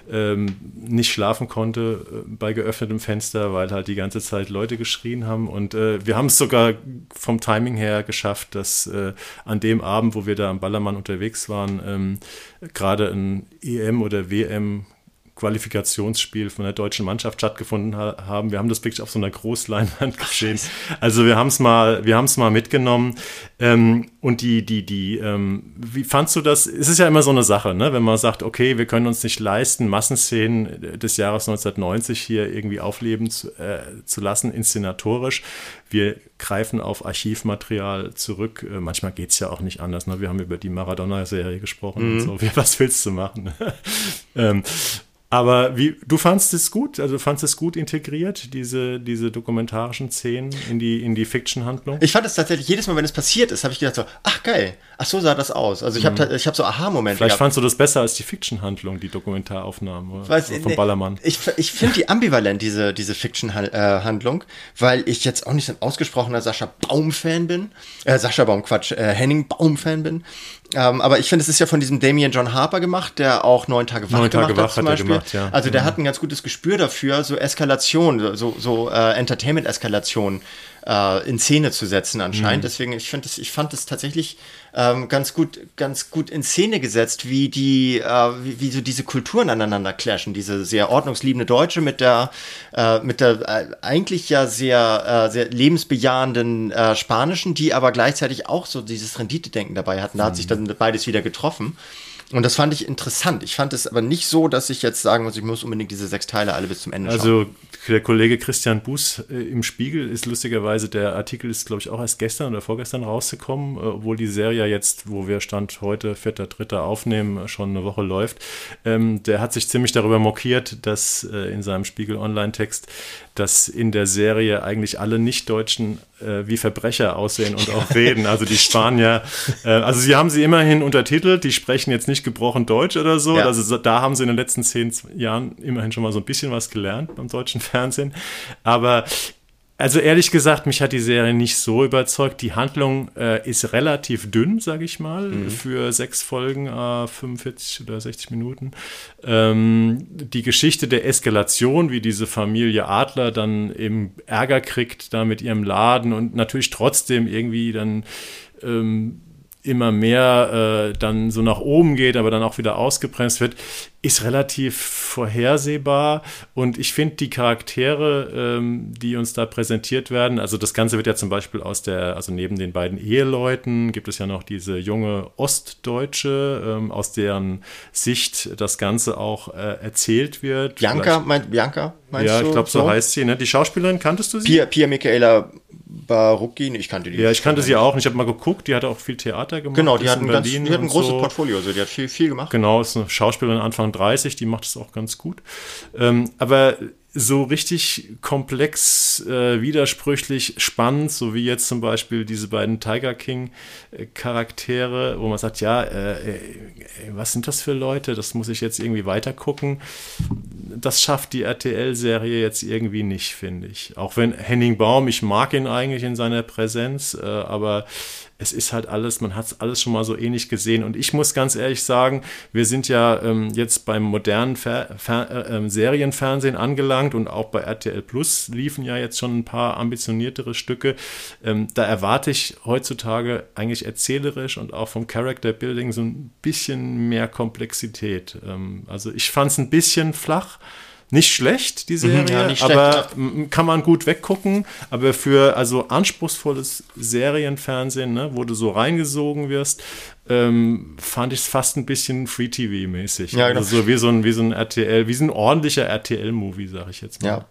ähm, nicht schlafen konnte äh, bei geöffnetem Fenster, weil halt die ganze Zeit Leute geschrien haben. Und äh, wir haben es sogar vom Timing her geschafft, dass äh, an dem Abend, wo wir da am Ballermann unterwegs waren, ähm, gerade ein EM oder WM Qualifikationsspiel von der deutschen Mannschaft stattgefunden ha haben. Wir haben das wirklich auf so einer Großleinwand gesehen. Also wir haben es mal, wir haben es mal mitgenommen. Ähm, und die, die, die, ähm, wie fandst du das? Es ist ja immer so eine Sache, ne? wenn man sagt, okay, wir können uns nicht leisten, Massenszenen des Jahres 1990 hier irgendwie aufleben zu, äh, zu lassen, inszenatorisch. Wir greifen auf Archivmaterial zurück. Äh, manchmal geht es ja auch nicht anders. Ne? Wir haben über die Maradona-Serie gesprochen mhm. und so. Was willst du machen? ähm, Aber wie, du fandst es gut? Also du fandst es gut integriert, diese, diese dokumentarischen Szenen in die, in die Fiction-Handlung? Ich fand es tatsächlich, jedes Mal, wenn es passiert ist, habe ich gedacht so, ach geil, ach so sah das aus. Also ich habe mhm. ich hab so Aha-Momente Vielleicht gehabt. fandst du das besser als die Fiction-Handlung, die Dokumentaraufnahmen Weiß, von nee, Ballermann. Ich, ich finde die ambivalent, diese, diese Fiction-Handlung, weil ich jetzt auch nicht so ein ausgesprochener Sascha Baum-Fan bin. Äh, Sascha Baum, Quatsch, äh, Henning Baum-Fan bin. Ähm, aber ich finde, es ist ja von diesem Damien John Harper gemacht, der auch neun Tage wach neun Tage gemacht wach hat, zum Beispiel. Gemacht, ja. Also der mhm. hat ein ganz gutes Gespür dafür, so Eskalation, so, so äh, Entertainment-Eskalation äh, in Szene zu setzen anscheinend. Mhm. Deswegen, ich, find ich fand es tatsächlich ähm, ganz gut, ganz gut in Szene gesetzt, wie die, äh, wie, wie, so diese Kulturen aneinander clashen. Diese sehr ordnungsliebende Deutsche mit der, äh, mit der äh, eigentlich ja sehr, äh, sehr lebensbejahenden äh, Spanischen, die aber gleichzeitig auch so dieses Rendite-Denken dabei hatten. Da hat sich mhm. dann beides wieder getroffen. Und das fand ich interessant. Ich fand es aber nicht so, dass ich jetzt sagen muss, ich muss unbedingt diese sechs Teile alle bis zum Ende also, schauen. Also der Kollege Christian Buß äh, im Spiegel ist lustigerweise, der Artikel ist, glaube ich, auch erst gestern oder vorgestern rausgekommen, äh, obwohl die Serie jetzt, wo wir Stand heute, 4.3. aufnehmen, schon eine Woche läuft. Ähm, der hat sich ziemlich darüber mokiert, dass äh, in seinem Spiegel Online-Text, dass in der Serie eigentlich alle Nicht-Deutschen äh, wie Verbrecher aussehen und auch reden. Also die Spanier, äh, also sie haben sie immerhin untertitelt, die sprechen jetzt nicht gebrochen Deutsch oder so. Ja. Also da haben sie in den letzten zehn Jahren immerhin schon mal so ein bisschen was gelernt beim deutschen Fernsehen. Aber also ehrlich gesagt, mich hat die Serie nicht so überzeugt. Die Handlung äh, ist relativ dünn, sage ich mal, mhm. für sechs Folgen, äh, 45 oder 60 Minuten. Ähm, die Geschichte der Eskalation, wie diese Familie Adler dann eben Ärger kriegt da mit ihrem Laden und natürlich trotzdem irgendwie dann ähm, immer mehr äh, dann so nach oben geht, aber dann auch wieder ausgebremst wird, ist relativ vorhersehbar. Und ich finde die Charaktere, ähm, die uns da präsentiert werden, also das Ganze wird ja zum Beispiel aus der, also neben den beiden Eheleuten gibt es ja noch diese junge Ostdeutsche, ähm, aus deren Sicht das Ganze auch äh, erzählt wird. Bianca, Vielleicht, meint Bianca? Meinst ja, ich glaube, so, so heißt sie. Ne? Die Schauspielerin, kanntest du sie? Pia, Pia Michaela Baruckin, ich kannte die. Ja, ich kannte sie auch und ich habe mal geguckt, die hat auch viel Theater gemacht. Genau, die hat, ein, ganz, die hat ein großes so. Portfolio, also die hat viel, viel gemacht. Genau, ist eine Schauspielerin Anfang 30, die macht es auch ganz gut. Ähm, aber so richtig komplex, äh, widersprüchlich, spannend, so wie jetzt zum Beispiel diese beiden Tiger King-Charaktere, wo man sagt, ja, äh, äh, was sind das für Leute? Das muss ich jetzt irgendwie weiter gucken. Das schafft die RTL-Serie jetzt irgendwie nicht, finde ich. Auch wenn Henning Baum, ich mag ihn eigentlich in seiner Präsenz, äh, aber es ist halt alles, man hat es alles schon mal so ähnlich gesehen. Und ich muss ganz ehrlich sagen, wir sind ja ähm, jetzt beim modernen Fer Fer äh, ähm, Serienfernsehen angelangt und auch bei RTL Plus liefen ja jetzt schon ein paar ambitioniertere Stücke. Ähm, da erwarte ich heutzutage eigentlich erzählerisch und auch vom Character Building so ein bisschen mehr Komplexität. Ähm, also ich fand es ein bisschen flach nicht schlecht, die mhm, Serie, ja, schlecht, aber ja. kann man gut weggucken. Aber für also anspruchsvolles Serienfernsehen, ne, wo du so reingesogen wirst, ähm, fand ich es fast ein bisschen Free-TV-mäßig. Ja, genau. Also so wie so ein, wie so ein RTL, wie so ein ordentlicher RTL-Movie, sag ich jetzt mal. Ja,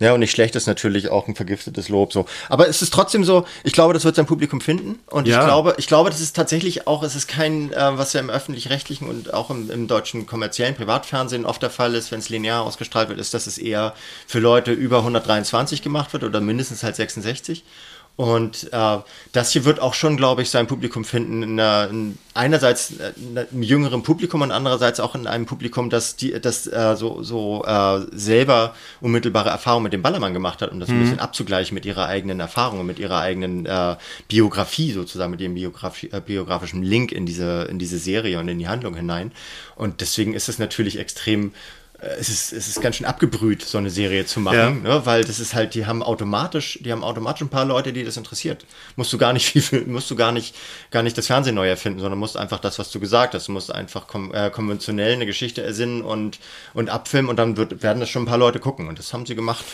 ja, und nicht schlecht ist natürlich auch ein vergiftetes Lob so. Aber es ist trotzdem so, ich glaube, das wird sein Publikum finden. Und ja. ich glaube, ich glaube, das ist tatsächlich auch, es ist kein, äh, was ja im öffentlich-rechtlichen und auch im, im, deutschen kommerziellen Privatfernsehen oft der Fall ist, wenn es linear ausgestrahlt wird, ist, dass es eher für Leute über 123 gemacht wird oder mindestens halt 66. Und äh, das hier wird auch schon, glaube ich, sein Publikum finden. In einer, in einerseits in einem jüngeren Publikum und andererseits auch in einem Publikum, das, die, das äh, so, so äh, selber unmittelbare Erfahrungen mit dem Ballermann gemacht hat, um das mhm. ein bisschen abzugleichen mit ihrer eigenen Erfahrung, mit ihrer eigenen äh, Biografie sozusagen, mit ihrem Biografi äh, biografischen Link in diese, in diese Serie und in die Handlung hinein. Und deswegen ist es natürlich extrem äh, es ist, es ist ganz schön abgebrüht, so eine Serie zu machen, ja. ne? weil das ist halt, die haben automatisch, die haben automatisch ein paar Leute, die das interessiert. Musst du gar nicht viel, musst du gar nicht, gar nicht das Fernsehen neu erfinden, sondern musst einfach das, was du gesagt hast, du musst einfach kom äh, konventionell eine Geschichte ersinnen und, und abfilmen und dann wird, werden das schon ein paar Leute gucken und das haben sie gemacht.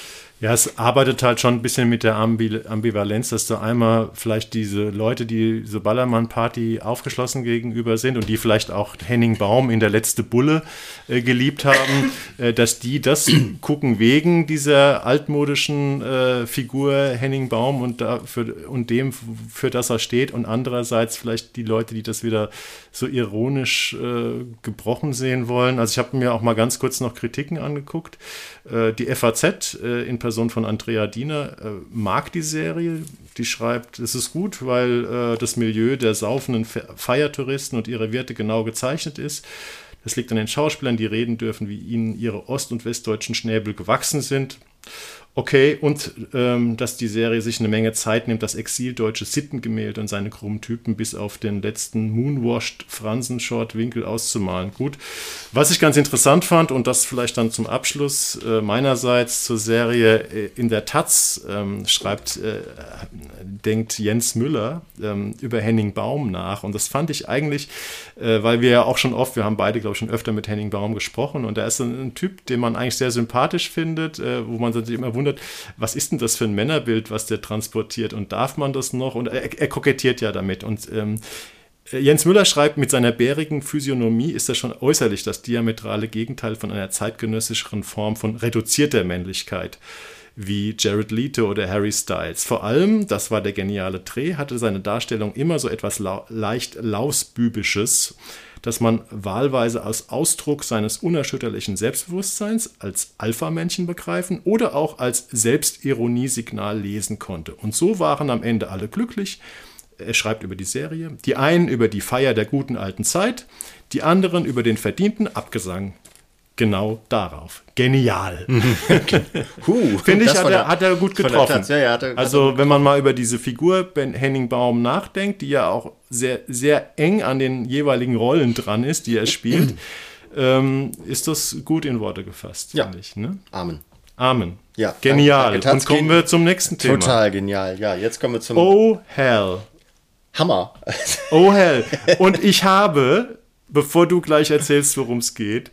Ja, es arbeitet halt schon ein bisschen mit der Ambivalenz, dass du einmal vielleicht diese Leute, die so Ballermann-Party aufgeschlossen gegenüber sind und die vielleicht auch Henning Baum in der letzte Bulle äh, geliebt haben, äh, dass die das gucken wegen dieser altmodischen äh, Figur Henning Baum und, dafür, und dem, für das er steht und andererseits vielleicht die Leute, die das wieder so ironisch äh, gebrochen sehen wollen. Also ich habe mir auch mal ganz kurz noch Kritiken angeguckt. Äh, die FAZ äh, in Person von Andrea Diener äh, mag die Serie. Die schreibt, es ist gut, weil das Milieu der saufenden Feiertouristen und ihre Wirte genau gezeichnet ist. Das liegt an den Schauspielern, die reden dürfen, wie ihnen ihre ost- und westdeutschen Schnäbel gewachsen sind. Okay, und ähm, dass die Serie sich eine Menge Zeit nimmt, das exildeutsche Sittengemälde und seine krummen Typen bis auf den letzten Moonwashed Fransen-Short-Winkel auszumalen. Gut. Was ich ganz interessant fand, und das vielleicht dann zum Abschluss äh, meinerseits zur Serie äh, in der Taz, ähm, schreibt, äh, denkt Jens Müller ähm, über Henning Baum nach. Und das fand ich eigentlich, äh, weil wir ja auch schon oft, wir haben beide, glaube ich, schon öfter mit Henning Baum gesprochen, und er ist ein, ein Typ, den man eigentlich sehr sympathisch findet, äh, wo man sich immer wundert, was ist denn das für ein Männerbild, was der transportiert und darf man das noch? Und er, er kokettiert ja damit. Und ähm, Jens Müller schreibt, mit seiner bärigen Physiognomie ist er schon äußerlich das diametrale Gegenteil von einer zeitgenössischeren Form von reduzierter Männlichkeit wie Jared Leto oder Harry Styles. Vor allem, das war der geniale Dreh, hatte seine Darstellung immer so etwas lau leicht lausbübisches, das man wahlweise als Ausdruck seines unerschütterlichen Selbstbewusstseins als Alpha-Männchen begreifen oder auch als Selbstironiesignal lesen konnte. Und so waren am Ende alle glücklich. Er schreibt über die Serie, die einen über die Feier der guten alten Zeit, die anderen über den verdienten Abgesang genau darauf. Genial. huh, Finde ich, hat er, hat er, gut getroffen. Ja, ja, hat er, also, hat wenn man mal über diese Figur Ben Henning Baum nachdenkt, die ja auch sehr, sehr eng an den jeweiligen Rollen dran ist, die er spielt, ähm, ist das gut in Worte gefasst, ja. Ich, ne? Amen. Amen. Ja, genial. Danke, Und kommen wir zum nächsten Thema. Total genial. Ja, jetzt kommen wir zum. Oh hell. Hammer. oh hell. Und ich habe, bevor du gleich erzählst, worum es geht,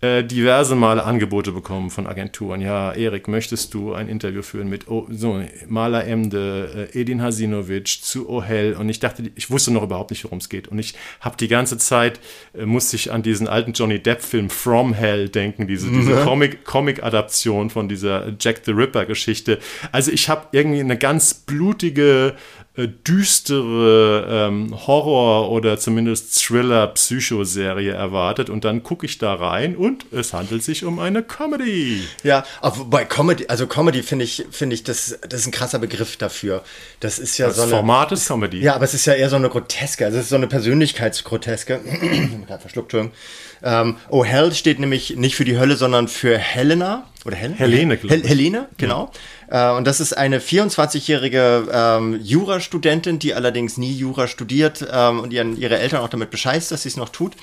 äh, diverse Male Angebote bekommen von Agenturen. Ja, Erik, möchtest du ein Interview führen mit o so, Maler Emde, äh, Edin Hasinovic zu Ohel? Und ich dachte, ich wusste noch überhaupt nicht, worum es geht. Und ich habe die ganze Zeit, äh, musste ich an diesen alten Johnny Depp-Film From Hell denken, diese, diese mhm. Comic-Adaption von dieser Jack the Ripper-Geschichte. Also ich habe irgendwie eine ganz blutige äh, düstere ähm, Horror- oder zumindest Thriller-Psychoserie erwartet und dann gucke ich da rein und es handelt sich um eine Comedy. Ja, aber bei Comedy, also Comedy finde ich, finde ich, das, das ist ein krasser Begriff dafür. Das ist ja das so eine. Format ist Comedy. Ja, aber es ist ja eher so eine Groteske, also es ist so eine Persönlichkeitsgroteske. verschluckt, ähm, Oh Hell steht nämlich nicht für die Hölle, sondern für Helena. Oder Hel Helene, Hel Helene, genau. Ja. Äh, und das ist eine 24-jährige ähm, Jurastudentin, die allerdings nie Jura studiert ähm, und ihren, ihre Eltern auch damit bescheißt, dass sie es noch tut,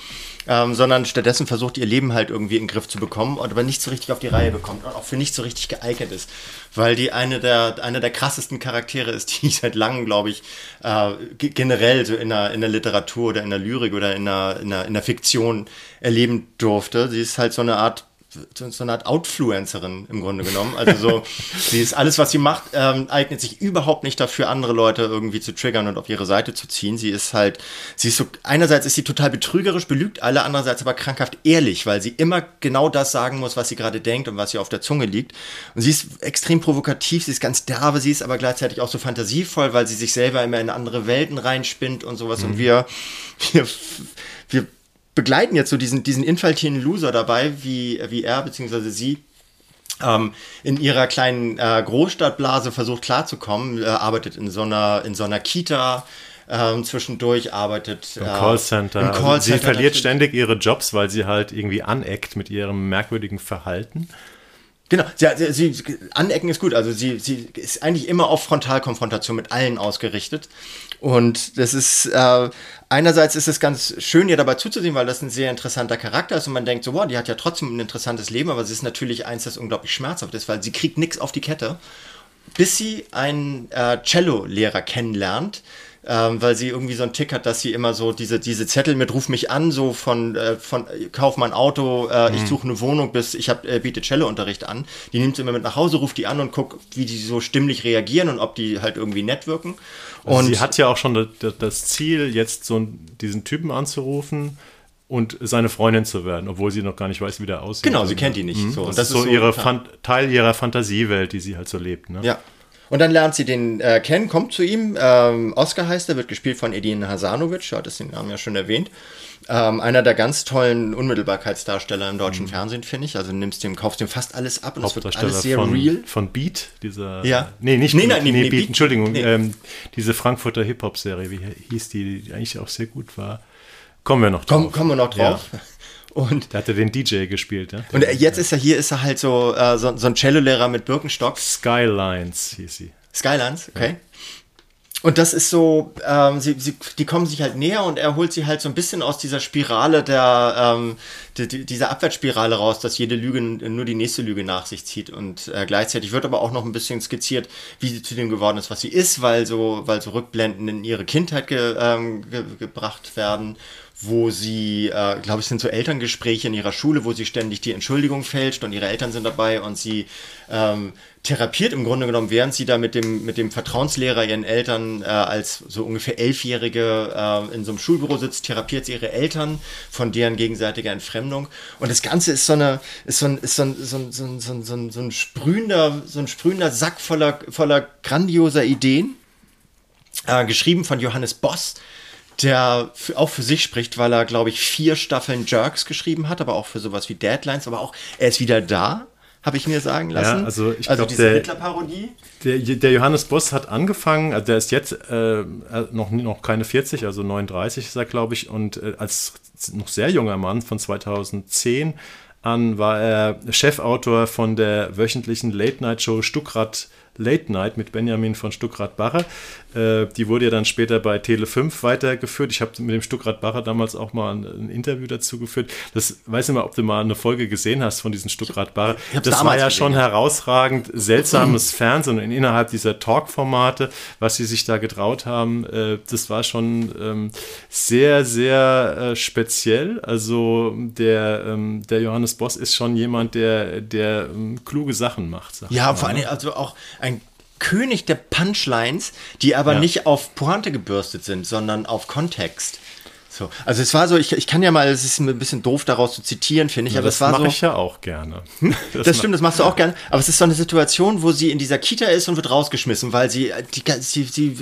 ähm, sondern stattdessen versucht, ihr Leben halt irgendwie in den Griff zu bekommen, aber nicht so richtig auf die Reihe bekommt und auch für nicht so richtig geeignet ist. Weil die eine der, eine der krassesten Charaktere ist, die ich seit langem, glaube ich, äh, generell so in der, in der Literatur oder in der Lyrik oder in der, in der, in der Fiktion erleben durfte. Sie ist halt so eine Art so eine Art Outfluencerin im Grunde genommen. Also so, sie ist alles, was sie macht, ähm, eignet sich überhaupt nicht dafür, andere Leute irgendwie zu triggern und auf ihre Seite zu ziehen. Sie ist halt, sie ist so, einerseits ist sie total betrügerisch, belügt alle, andererseits aber krankhaft ehrlich, weil sie immer genau das sagen muss, was sie gerade denkt und was ihr auf der Zunge liegt. Und sie ist extrem provokativ, sie ist ganz derbe, sie ist aber gleichzeitig auch so fantasievoll, weil sie sich selber immer in andere Welten reinspinnt und sowas. Mhm. Und wir, wir, wir begleiten jetzt so diesen, diesen infantilen Loser dabei, wie, wie er bzw. sie ähm, in ihrer kleinen äh, Großstadtblase versucht klarzukommen, äh, arbeitet in so einer, in so einer Kita, ähm, zwischendurch arbeitet. Im äh, Callcenter. Im Callcenter also sie verliert natürlich. ständig ihre Jobs, weil sie halt irgendwie aneckt mit ihrem merkwürdigen Verhalten. Genau, sie, sie, sie, anecken ist gut. Also sie, sie ist eigentlich immer auf Frontalkonfrontation mit allen ausgerichtet. Und das ist, äh, einerseits ist es ganz schön, ihr dabei zuzusehen, weil das ein sehr interessanter Charakter ist und man denkt so, wow, die hat ja trotzdem ein interessantes Leben, aber sie ist natürlich eins, das unglaublich schmerzhaft ist, weil sie kriegt nichts auf die Kette, bis sie einen äh, Cello-Lehrer kennenlernt, ähm, weil sie irgendwie so einen Tick hat, dass sie immer so diese, diese Zettel mit ruf mich an, so von, äh, von kauf mein Auto, äh, mhm. ich suche eine Wohnung, bis ich hab, äh, biete Cello-Unterricht an. Die nimmt sie immer mit nach Hause, ruft die an und guckt, wie die so stimmlich reagieren und ob die halt irgendwie nett wirken. Also und sie hat ja auch schon das, Ziel, jetzt so diesen Typen anzurufen, und seine Freundin zu werden, obwohl sie noch gar nicht weiß, wie der aussieht. Genau, sie kennt ihn nicht. Mhm. So, das, das ist so, ihre. Fan Teil ihrer Fantasiewelt, die sie halt so lebt. Ne? Ja. Und dann lernt sie den äh, kennen, kommt zu ihm. Ähm, Oscar heißt er, wird gespielt von Edin Hasanovic, du hattest den Namen ja schon erwähnt. Ähm, einer der ganz tollen Unmittelbarkeitsdarsteller im deutschen Fernsehen, finde ich. Also nimmst dem, kaufst dem fast alles ab und es wird Mhm. Alles sehr von, real. von Beat, dieser. Ja. Nee, nicht Nee, Beat, nein, nee, nee, Beat, Beat. Entschuldigung, Nee. ähm, diese Frankfurter Hip-Hop-Serie, wie hieß die, die eigentlich auch sehr gut war. Kommen wir noch drauf. Komm, kommen wir noch drauf. Und, Der hatte den DJ gespielt, ja? und er- jetzt ist er hier, ist er halt so, äh, so, so ein Cellolehrer mit Birkenstock. Skylines hieß sie. Skylands, okay. Und das ist so, ähm, sie, sie, die kommen sich halt näher und er holt sie halt so ein bisschen aus dieser Spirale der, ähm, die, die, dieser Abwärtsspirale raus, dass jede Lüge nur die nächste Lüge nach sich zieht. Und äh, gleichzeitig wird aber auch noch ein bisschen skizziert, wie sie zu dem geworden ist, was sie ist, weil so, weil so Rückblenden in ihre Kindheit ge, ähm, ge, gebracht werden wo sie, äh, glaube ich, sind so Elterngespräche in ihrer Schule, wo sie ständig die Entschuldigung fälscht und ihre Eltern sind dabei und sie ähm, therapiert im Grunde genommen, während sie da mit dem, mit dem Vertrauenslehrer ihren Eltern äh, als so ungefähr Elfjährige äh, in so einem Schulbüro sitzt, therapiert sie ihre Eltern von deren gegenseitiger Entfremdung. Und das Ganze ist so eine, ist so ein, ist so ein, so ein, so ein, so ein, so ein, sprühender, so ein sprühender Sack voller, voller grandioser Ideen äh, geschrieben von Johannes Boss, der auch für sich spricht, weil er, glaube ich, vier Staffeln Jerks geschrieben hat, aber auch für sowas wie Deadlines, aber auch er ist wieder da, habe ich mir sagen lassen. Ja, also ich also glaub, diese Hitler-Parodie. Der, der Johannes Boss hat angefangen, also der ist jetzt äh, noch, noch keine 40, also 39 ist er, glaube ich, und äh, als noch sehr junger Mann von 2010 an war er Chefautor von der wöchentlichen Late-Night-Show Stuckrad Late Night mit Benjamin von Stuckrad-Barre. Äh, die wurde ja dann später bei Tele 5 weitergeführt. Ich habe mit dem Stuckrad-Barre damals auch mal ein, ein Interview dazu geführt. Das weiß nicht mal, ob du mal eine Folge gesehen hast von diesem hab's Das war ja gesehen, schon ja. herausragend seltsames Fernsehen und innerhalb dieser Talk-Formate, was sie sich da getraut haben, äh, das war schon ähm, sehr, sehr äh, speziell. Also der, ähm, der Johannes Boss ist schon jemand, der, der ähm, kluge Sachen macht. Ja, vor ne? allem also auch ein König der Punchlines, die aber Ja. nicht auf Pointe gebürstet sind, sondern auf Kontext. So. Also es war so, ich, ich kann ja mal, es ist ein bisschen doof daraus zu zitieren, finde ich, aber das es war mache so. ich ja auch gerne. Das, stimmt, das machst du auch gern. Aber es ist so eine Situation, wo sie in dieser Kita ist und wird rausgeschmissen, weil sie, die, sie, sie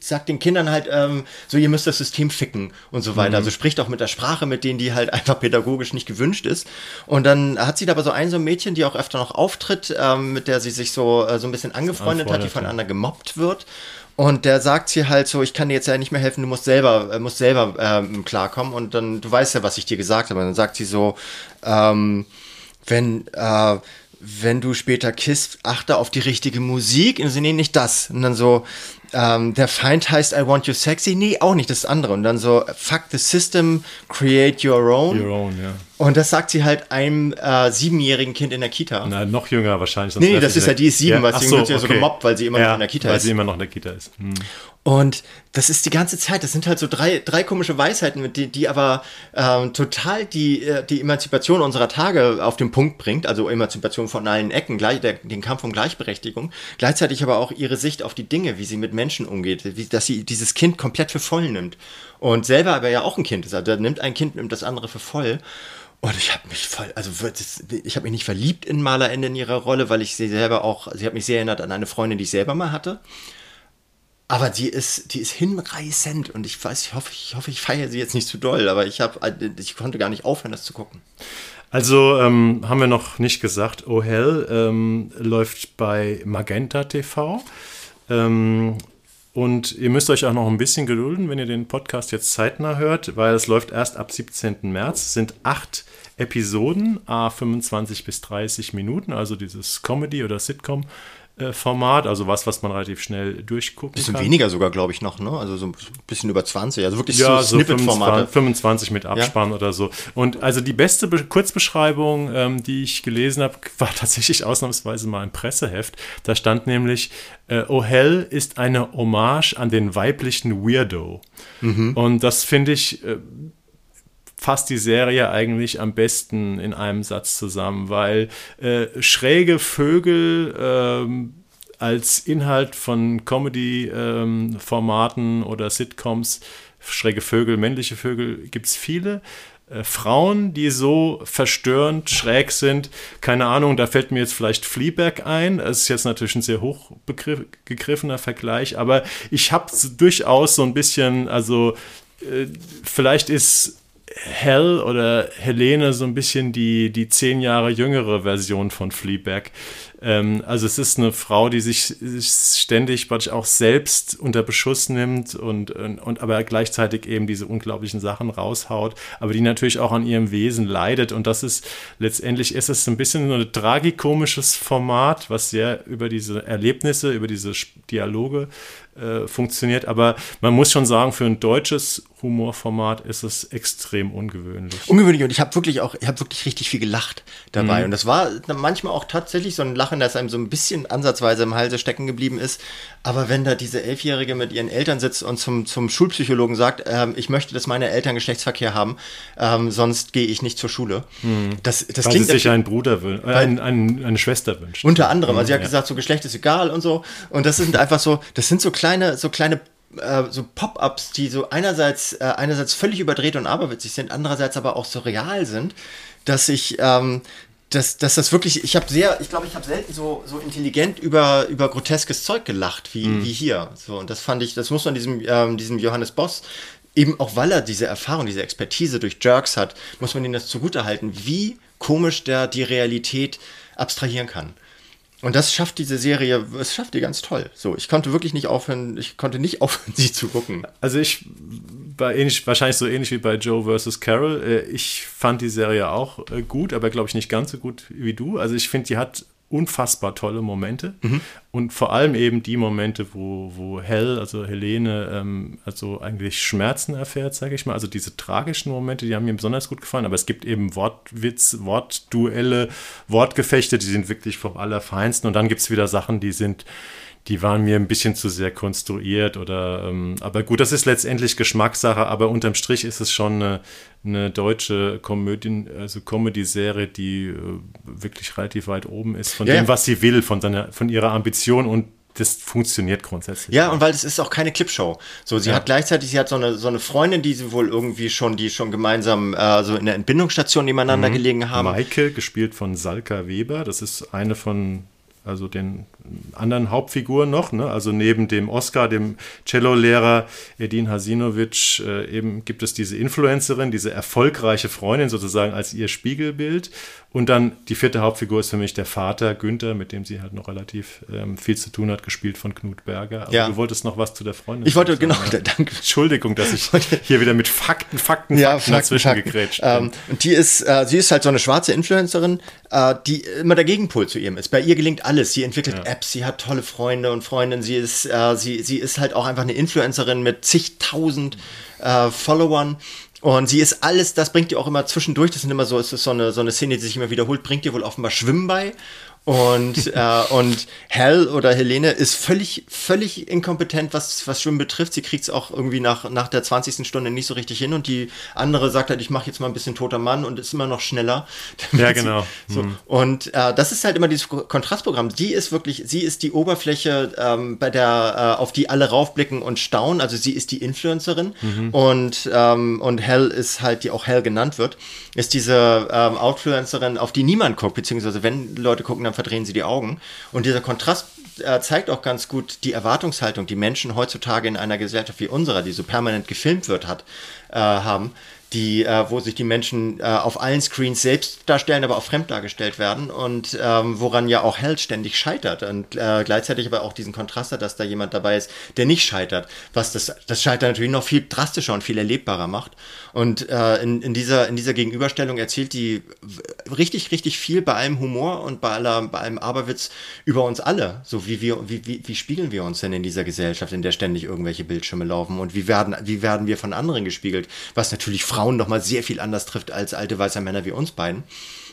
sagt den Kindern halt, ähm, so ihr müsst das System ficken und so weiter. Also spricht auch mit der Sprache, mit denen die halt einfach pädagogisch nicht gewünscht ist. Und dann hat sie da aber so ein so ein Mädchen, die auch öfter noch auftritt, ähm, mit der sie sich so, äh, so ein bisschen angefreundet hat, die Anfreundet, ja. voneinander gemobbt wird. Und der sagt sie halt so, ich kann dir jetzt ja nicht mehr helfen, du musst selber, äh, musst selber ähm, klarkommen. Und dann, du weißt ja, was ich dir gesagt habe. Und dann sagt sie so, ähm, wenn, äh, wenn du später kisst, achte auf die richtige Musik. Und sie, nee, nicht das. Und dann so, ähm, der Feind heißt I want you sexy. Nee, auch nicht, das andere. Und dann so, fuck the system, create your own. Your own, ja. Und das sagt sie halt einem äh, siebenjährigen Kind in der Kita. Na, noch jünger wahrscheinlich. sonst Nee, nee, das ist ja, die ist sieben, weil Ach deswegen wird sie ja so gemobbt, weil sie immer noch Ja, in der Kita weil ist. sie immer noch in der Kita ist. Hm. Und das ist die ganze Zeit, das sind halt so drei, drei komische Weisheiten, die, die aber ähm, total die, äh, die Emanzipation unserer Tage auf den Punkt bringt, also Emanzipation von allen Ecken, gleich, der, den Kampf um Gleichberechtigung, gleichzeitig aber auch ihre Sicht auf die Dinge, wie sie mit Menschen umgeht, wie, dass sie dieses Kind komplett für voll nimmt. Und selber aber ja auch ein Kind ist, also da nimmt ein Kind, nimmt das andere für voll. Und ich habe mich voll, also ich habe mich nicht verliebt in Malerende in ihrer Rolle, weil ich sie selber auch, sie hat mich sehr erinnert an eine Freundin, die ich selber mal hatte. Aber die ist, die ist hinreißend und ich weiß, ich hoffe, ich hoffe, ich feiere sie jetzt nicht zu doll, aber ich habe, ich konnte gar nicht aufhören, das zu gucken. Also ähm, haben wir noch nicht gesagt, Oh Hell ähm, läuft bei Magenta TV. Ähm, und ihr müsst euch auch noch ein bisschen gedulden, wenn ihr den Podcast jetzt zeitnah hört, weil es läuft erst ab 17. März. Es sind acht Episoden, a 25 bis 30 Minuten, also dieses Comedy- oder Sitcom-Format, also was, was man relativ schnell durchgucken Bisschen kann. weniger sogar, glaube ich, noch, ne? Also so ein bisschen über 20, also wirklich Ja, so Snippet-Formate. 25, 25 mit Abspann oder so. Und also die beste Be Kurzbeschreibung, ähm, die ich gelesen habe, war tatsächlich ausnahmsweise mal im Presseheft. Da stand nämlich, äh, Oh Hell ist eine Hommage an den weiblichen Weirdo. Und das finde ich äh, fasst die Serie eigentlich am besten in einem Satz zusammen, weil äh, schräge Vögel ähm, als Inhalt von Comedy-Formaten oder Sitcoms schräge Vögel, männliche Vögel gibt es viele. Äh, Frauen, die so verstörend schräg sind, keine Ahnung, da fällt mir jetzt vielleicht Fleabag ein. Das ist jetzt natürlich ein sehr hochgegriffener Vergleich, aber ich habe durchaus so ein bisschen, also äh, vielleicht ist Hell oder Helene so ein bisschen die, die zehn Jahre jüngere Version von Fleabag. Ähm, also es ist eine Frau, die sich, ständig auch selbst unter Beschuss nimmt und, und, und aber gleichzeitig eben diese unglaublichen Sachen raushaut, aber die natürlich auch an ihrem Wesen leidet. Und das ist letztendlich ist es ein bisschen so ein tragikomisches Format, was sehr über diese Erlebnisse, über diese Dialoge äh, funktioniert. Aber man muss schon sagen, für ein deutsches Humorformat ist es extrem ungewöhnlich. Ungewöhnlich und ich habe wirklich auch, ich habe wirklich richtig viel gelacht dabei. Mhm. Und das war manchmal auch tatsächlich so ein Lachen, das einem so ein bisschen ansatzweise im Halse stecken geblieben ist. Aber wenn da diese Elfjährige mit ihren Eltern sitzt und zum, zum Schulpsychologen sagt, ähm, ich möchte, dass meine Eltern Geschlechtsverkehr haben, ähm, sonst gehe ich nicht zur Schule. Mhm. Das, das Weil klingt sie sich einen Bruder wünscht, äh, ein, ein, eine Schwester wünscht. Unter anderem. Also sie hat mhm, ja. gesagt, so Geschlecht ist egal und so. Und das sind einfach so, das sind so kleine, so kleine äh, so Pop-ups, die so einerseits, äh, einerseits völlig überdreht und aberwitzig sind, andererseits aber auch so real sind, dass ich, ähm, dass, dass das wirklich, ich habe sehr, ich glaube, ich habe selten so, so intelligent über, über groteskes Zeug gelacht wie, mhm. wie hier. So, und das fand ich, das muss man diesem, ähm, diesem Johannes Boss, eben auch weil er diese Erfahrung, diese Expertise durch Jerks hat, muss man ihm das zugutehalten, wie komisch der die Realität abstrahieren kann. Und das schafft diese Serie, es schafft die ganz toll. So, ich konnte wirklich nicht aufhören, ich konnte nicht aufhören, sie zu gucken. Also ich war ähnlich, wahrscheinlich so ähnlich wie bei Joe vs. Carol. Äh, ich fand die Serie auch äh, gut, aber glaube ich nicht ganz so gut wie du. Also ich finde, die hat unfassbar tolle Momente mhm. und vor allem eben die Momente, wo, wo Hell, also Helene, ähm, also eigentlich Schmerzen erfährt, sage ich mal. Also diese tragischen Momente, die haben mir besonders gut gefallen, aber es gibt eben Wortwitz, Wortduelle, Wortgefechte, die sind wirklich vom Allerfeinsten und dann gibt es wieder Sachen, die sind die waren mir ein bisschen zu sehr konstruiert oder ähm, aber gut, das ist letztendlich Geschmackssache, aber unterm Strich ist es schon eine, eine deutsche Komödien, also Comedy-Serie, die äh, wirklich relativ weit oben ist von ja, dem, was sie will, von seiner, von ihrer Ambition und das funktioniert grundsätzlich. Ja, und weil es ist auch keine Clipshow. So, sie ja. hat gleichzeitig, sie hat so eine, so eine Freundin, die sie wohl irgendwie schon, die schon gemeinsam äh, so in der Entbindungsstation nebeneinander mhm. gelegen haben. Maike, gespielt von Salka Weber, das ist eine von also den anderen Hauptfiguren noch, ne? also neben dem Oscar, dem Cello-Lehrer Edin Hasinovic, äh, eben gibt es diese Influencerin, diese erfolgreiche Freundin sozusagen als ihr Spiegelbild und dann die vierte Hauptfigur ist für mich der Vater Günther, mit dem sie halt noch relativ ähm, viel zu tun hat, gespielt von Knut Berger. Aber ja. du wolltest noch was zu der Freundin Ich wollte, sagen, genau, danke. Entschuldigung, dass ich hier wieder mit Fakten, Fakten, ja, Fakten, dazwischen Fakten. gegrätscht bin. Ähm, und die ist, äh, sie ist halt so eine schwarze Influencerin, äh, die immer der Gegenpol zu ihm ist. Bei ihr gelingt alles. Sie entwickelt ja. Apps, sie hat tolle Freunde und Freundinnen, sie ist, äh, sie, sie ist halt auch einfach eine Influencerin mit zigtausend äh, Followern und sie ist alles, das bringt ihr auch immer zwischendurch, das sind immer so, es ist so eine, so eine Szene, die sich immer wiederholt, bringt ihr wohl offenbar Schwimmen bei. Und, äh, und Hell oder Helene ist völlig, völlig inkompetent, was, was Schwimmen betrifft. Sie kriegt es auch irgendwie nach, nach der 20. Stunde nicht so richtig hin. Und die andere sagt halt, ich mache jetzt mal ein bisschen toter Mann und ist immer noch schneller. Ja, genau. Sie, so. Mhm. Und äh, das ist halt immer dieses Kontrastprogramm. Sie ist wirklich, sie ist die Oberfläche, ähm, bei der, äh, auf die alle raufblicken und staunen. Also sie ist die Influencerin. Mhm. Und, ähm, und Hell ist halt, die auch Hell genannt wird, ist diese ähm, Outfluencerin, auf die niemand guckt, beziehungsweise wenn Leute gucken, dann verdrehen sie die Augen. Und dieser Kontrast äh, zeigt auch ganz gut die Erwartungshaltung, die Menschen heutzutage in einer Gesellschaft wie unserer, die so permanent gefilmt wird, hat, äh, haben die, äh, wo sich die Menschen äh, auf allen Screens selbst darstellen, aber auch fremd dargestellt werden und ähm, woran ja auch Hell ständig scheitert und äh, gleichzeitig aber auch diesen Kontrast hat, dass da jemand dabei ist, der nicht scheitert, was das, das Scheitern natürlich noch viel drastischer und viel erlebbarer macht. Und äh, in, in, dieser, in dieser Gegenüberstellung erzählt die richtig, richtig viel bei allem Humor und bei, aller, bei allem Aberwitz über uns alle. So wie wir, wie, wie, wie spiegeln wir uns denn in dieser Gesellschaft, in der ständig irgendwelche Bildschirme laufen und wie werden, wie werden wir von anderen gespiegelt, was natürlich Frauen nochmal sehr viel anders trifft als alte weiße Männer wie uns beiden.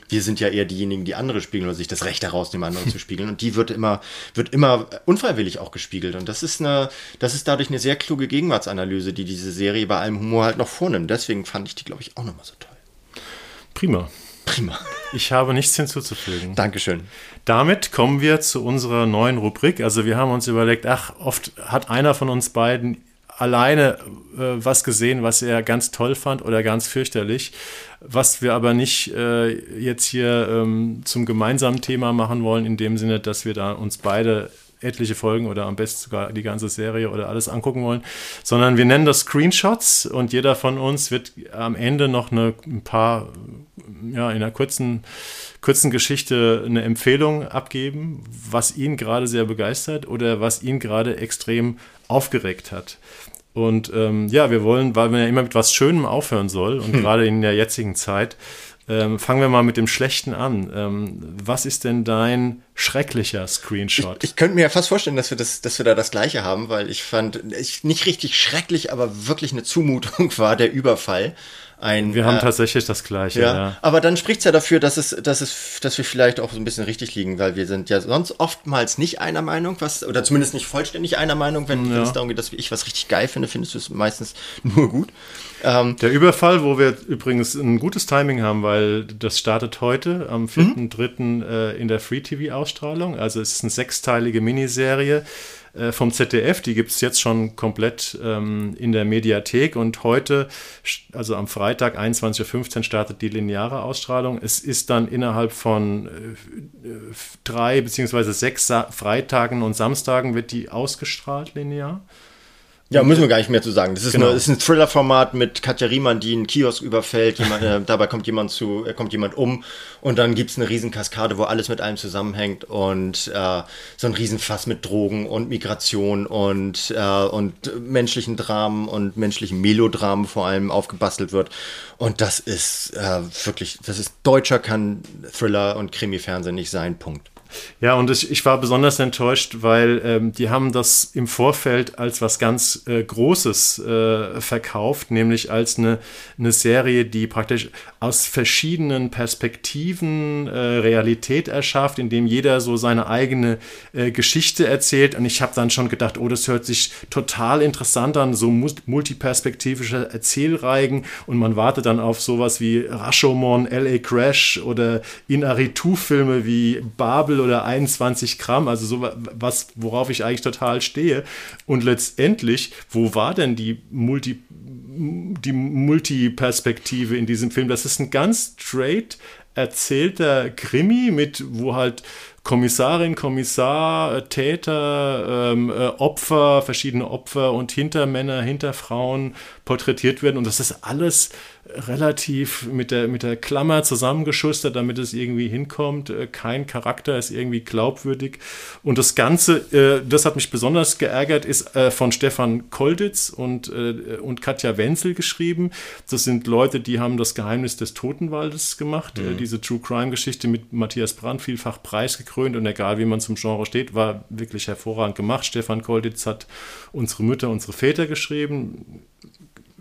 Wir sind ja eher diejenigen, die andere spiegeln oder sich das Recht herausnehmen, andere zu spiegeln. Und die wird immer, wird immer unfreiwillig auch gespiegelt. Und das ist eine, das ist dadurch eine sehr kluge Gegenwartsanalyse, die diese Serie bei allem Humor halt noch vornimmt. Deswegen fand ich die, glaube ich, auch nochmal so toll. Prima. Prima. Ich habe nichts hinzuzufügen. Dankeschön. Damit kommen wir zu unserer neuen Rubrik. Also wir haben uns überlegt, ach, oft hat einer von uns beiden alleine äh, was gesehen, was er ganz toll fand oder ganz fürchterlich, was wir aber nicht äh, jetzt hier ähm, zum gemeinsamen Thema machen wollen, in dem Sinne, dass wir da uns beide etliche Folgen oder am besten sogar die ganze Serie oder alles angucken wollen, sondern wir nennen das Screenshots und jeder von uns wird am Ende noch eine, ein paar, ja, in einer kurzen, kurzen Geschichte eine Empfehlung abgeben, was ihn gerade sehr begeistert oder was ihn gerade extrem aufgeregt hat. Und ähm, ja, wir wollen, weil man ja immer mit was Schönem aufhören soll und hm. gerade in der jetzigen Zeit, ähm, fangen wir mal mit dem Schlechten an. Ähm, was ist denn dein schrecklicher Screenshot? Ich, ich, könnte mir ja fast vorstellen, dass wir, das, dass wir da das Gleiche haben, weil ich fand, ich, nicht richtig schrecklich, aber wirklich eine Zumutung war der Überfall ein. Wir haben äh, tatsächlich das Gleiche. Ja, ja. Aber dann spricht es ja dafür, dass es, dass es, dass wir vielleicht auch so ein bisschen richtig liegen, weil wir sind ja sonst oftmals nicht einer Meinung, was oder zumindest nicht vollständig einer Meinung, wenn, ja. es darum geht, dass ich was richtig geil finde, findest du es meistens nur gut. Ähm, Der Überfall, wo wir übrigens ein gutes Timing haben, weil das startet heute am 4.3. Mhm. Äh, in der Free TV Ausstrahlung. Also es ist eine sechsteilige Miniserie äh, vom ZDF. Die gibt es jetzt schon komplett ähm, in der Mediathek und heute, also am Freitag 21.15 Uhr startet die lineare Ausstrahlung. Es ist dann innerhalb von äh, drei beziehungsweise sechs Sa Freitagen und Samstagen wird die ausgestrahlt linear. Ja, müssen wir gar nicht mehr zu sagen. Das ist, genau. nur, ist ein Thriller-Format mit Katja Riemann, die einen Kiosk überfällt. Jemand, äh, dabei kommt jemand zu, äh, kommt jemand um und dann gibt's eine riesen Kaskade, wo alles mit allem zusammenhängt und äh, so ein Riesenfass mit Drogen und Migration und, äh, und menschlichen Dramen und menschlichen Melodramen vor allem aufgebastelt wird. Und das ist äh, wirklich, das ist deutscher kann Thriller und Krimi-Fernsehen nicht sein. Punkt. Ja, und ich, ich war besonders enttäuscht, weil ähm, die haben das im Vorfeld als was ganz äh, Großes äh, verkauft, nämlich als eine, eine Serie, die praktisch aus verschiedenen Perspektiven äh, Realität erschafft, indem jeder so seine eigene äh, Geschichte erzählt. Und ich habe dann schon gedacht, oh, das hört sich total interessant an, so multiperspektivische Erzählreigen. Und man wartet dann auf sowas wie Rashomon, LA Crash oder Inaritu-Filme wie Babel Oder 21 Gramm, also so was, worauf ich eigentlich total stehe. Und letztendlich, wo war denn die Multi die Multiperspektive in diesem Film? Das ist ein ganz straight erzählter Krimi mit, wo halt Kommissarin, Kommissar, Täter, ähm, äh, Opfer, verschiedene Opfer und Hintermänner, Hinterfrauen porträtiert werden. Und das ist alles relativ mit der, mit der Klammer zusammengeschustert, damit es irgendwie hinkommt. Äh, kein Charakter ist irgendwie glaubwürdig. Und das Ganze, äh, das hat mich besonders geärgert, ist äh, von Stefan Kolditz und, und Katja Wenzel geschrieben. Das sind Leute, die haben das Geheimnis des Totenwaldes gemacht. Mhm. Diese True Crime-Geschichte mit Matthias Brandt, vielfach preisgekrönt und egal wie man zum Genre steht, war wirklich hervorragend gemacht. Stefan Kolditz hat unsere Mütter, unsere Väter geschrieben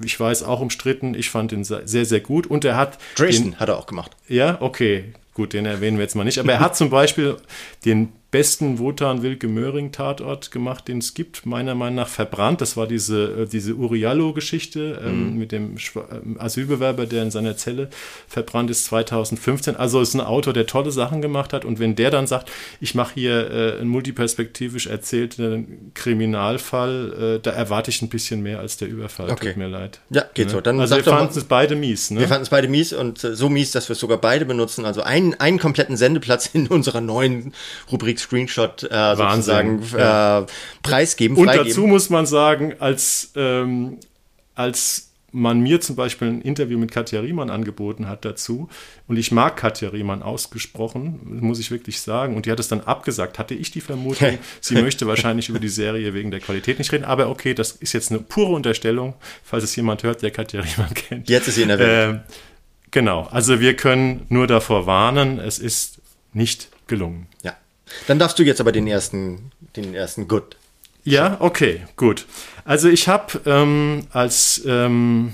ich weiß, auch umstritten. Ich fand ihn sehr, sehr gut. Und er hat. Dresden den, hat er auch gemacht. Ja, okay. Gut, den erwähnen wir jetzt mal nicht. Aber er hat zum Beispiel den besten Wotan Wilke Möhring Tatort gemacht, den es gibt, meiner Meinung nach verbrannt. Das war diese, äh, diese Uriallo-Geschichte ähm, mhm. mit dem ähm, Asylbewerber, der in seiner Zelle verbrannt ist, 2015. Also ist ein Autor, der tolle Sachen gemacht hat. Und wenn der dann sagt, ich mache hier äh, einen multiperspektivisch erzählten Kriminalfall, äh, da erwarte ich ein bisschen mehr als der Überfall. Okay. Tut mir leid. Ja, geht ne? so. Dann also wir fanden es beide mies. Ne? Wir fanden es beide mies und äh, so mies, dass wir es sogar beide benutzen. Also einen, einen kompletten Sendeplatz in unserer neuen Rubrik Screenshot äh, sozusagen äh, preisgeben. Und dazu muss man sagen, als, ähm, als man mir zum Beispiel ein Interview mit Katja Riemann angeboten hat dazu, und ich mag Katja Riemann ausgesprochen, muss ich wirklich sagen, und die hat es dann abgesagt, hatte ich die Vermutung, sie möchte wahrscheinlich über die Serie wegen der Qualität nicht reden, aber okay, das ist jetzt eine pure Unterstellung, falls es jemand hört, der Katja Riemann kennt. Jetzt ist sie in der Welt. Äh, genau, also wir können nur davor warnen, es ist nicht gelungen. Ja. Dann darfst du jetzt aber den ersten, den ersten Good. Ja, okay, gut. Also ich habe ähm, als ähm,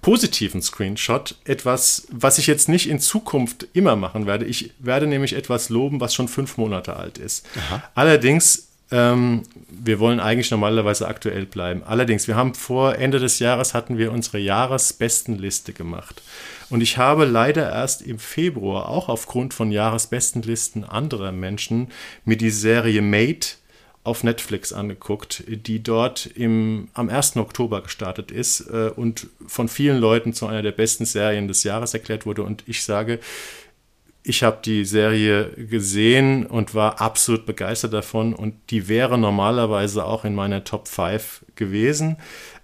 positiven Screenshot etwas, was ich jetzt nicht in Zukunft immer machen werde. Ich werde nämlich etwas loben, was schon fünf Monate alt ist. Aha. Allerdings, ähm, wir wollen eigentlich normalerweise aktuell bleiben. Allerdings, wir haben vor Ende des Jahres hatten wir unsere Jahresbestenliste gemacht. Und ich habe leider erst im Februar, auch aufgrund von Jahresbestenlisten anderer Menschen, mir die Serie Mate auf Netflix angeguckt, die dort im, am 1. Oktober gestartet ist äh, und von vielen Leuten zu einer der besten Serien des Jahres erklärt wurde. Und ich sage, ich habe die Serie gesehen und war absolut begeistert davon und die wäre normalerweise auch in meiner Top 5 gewesen.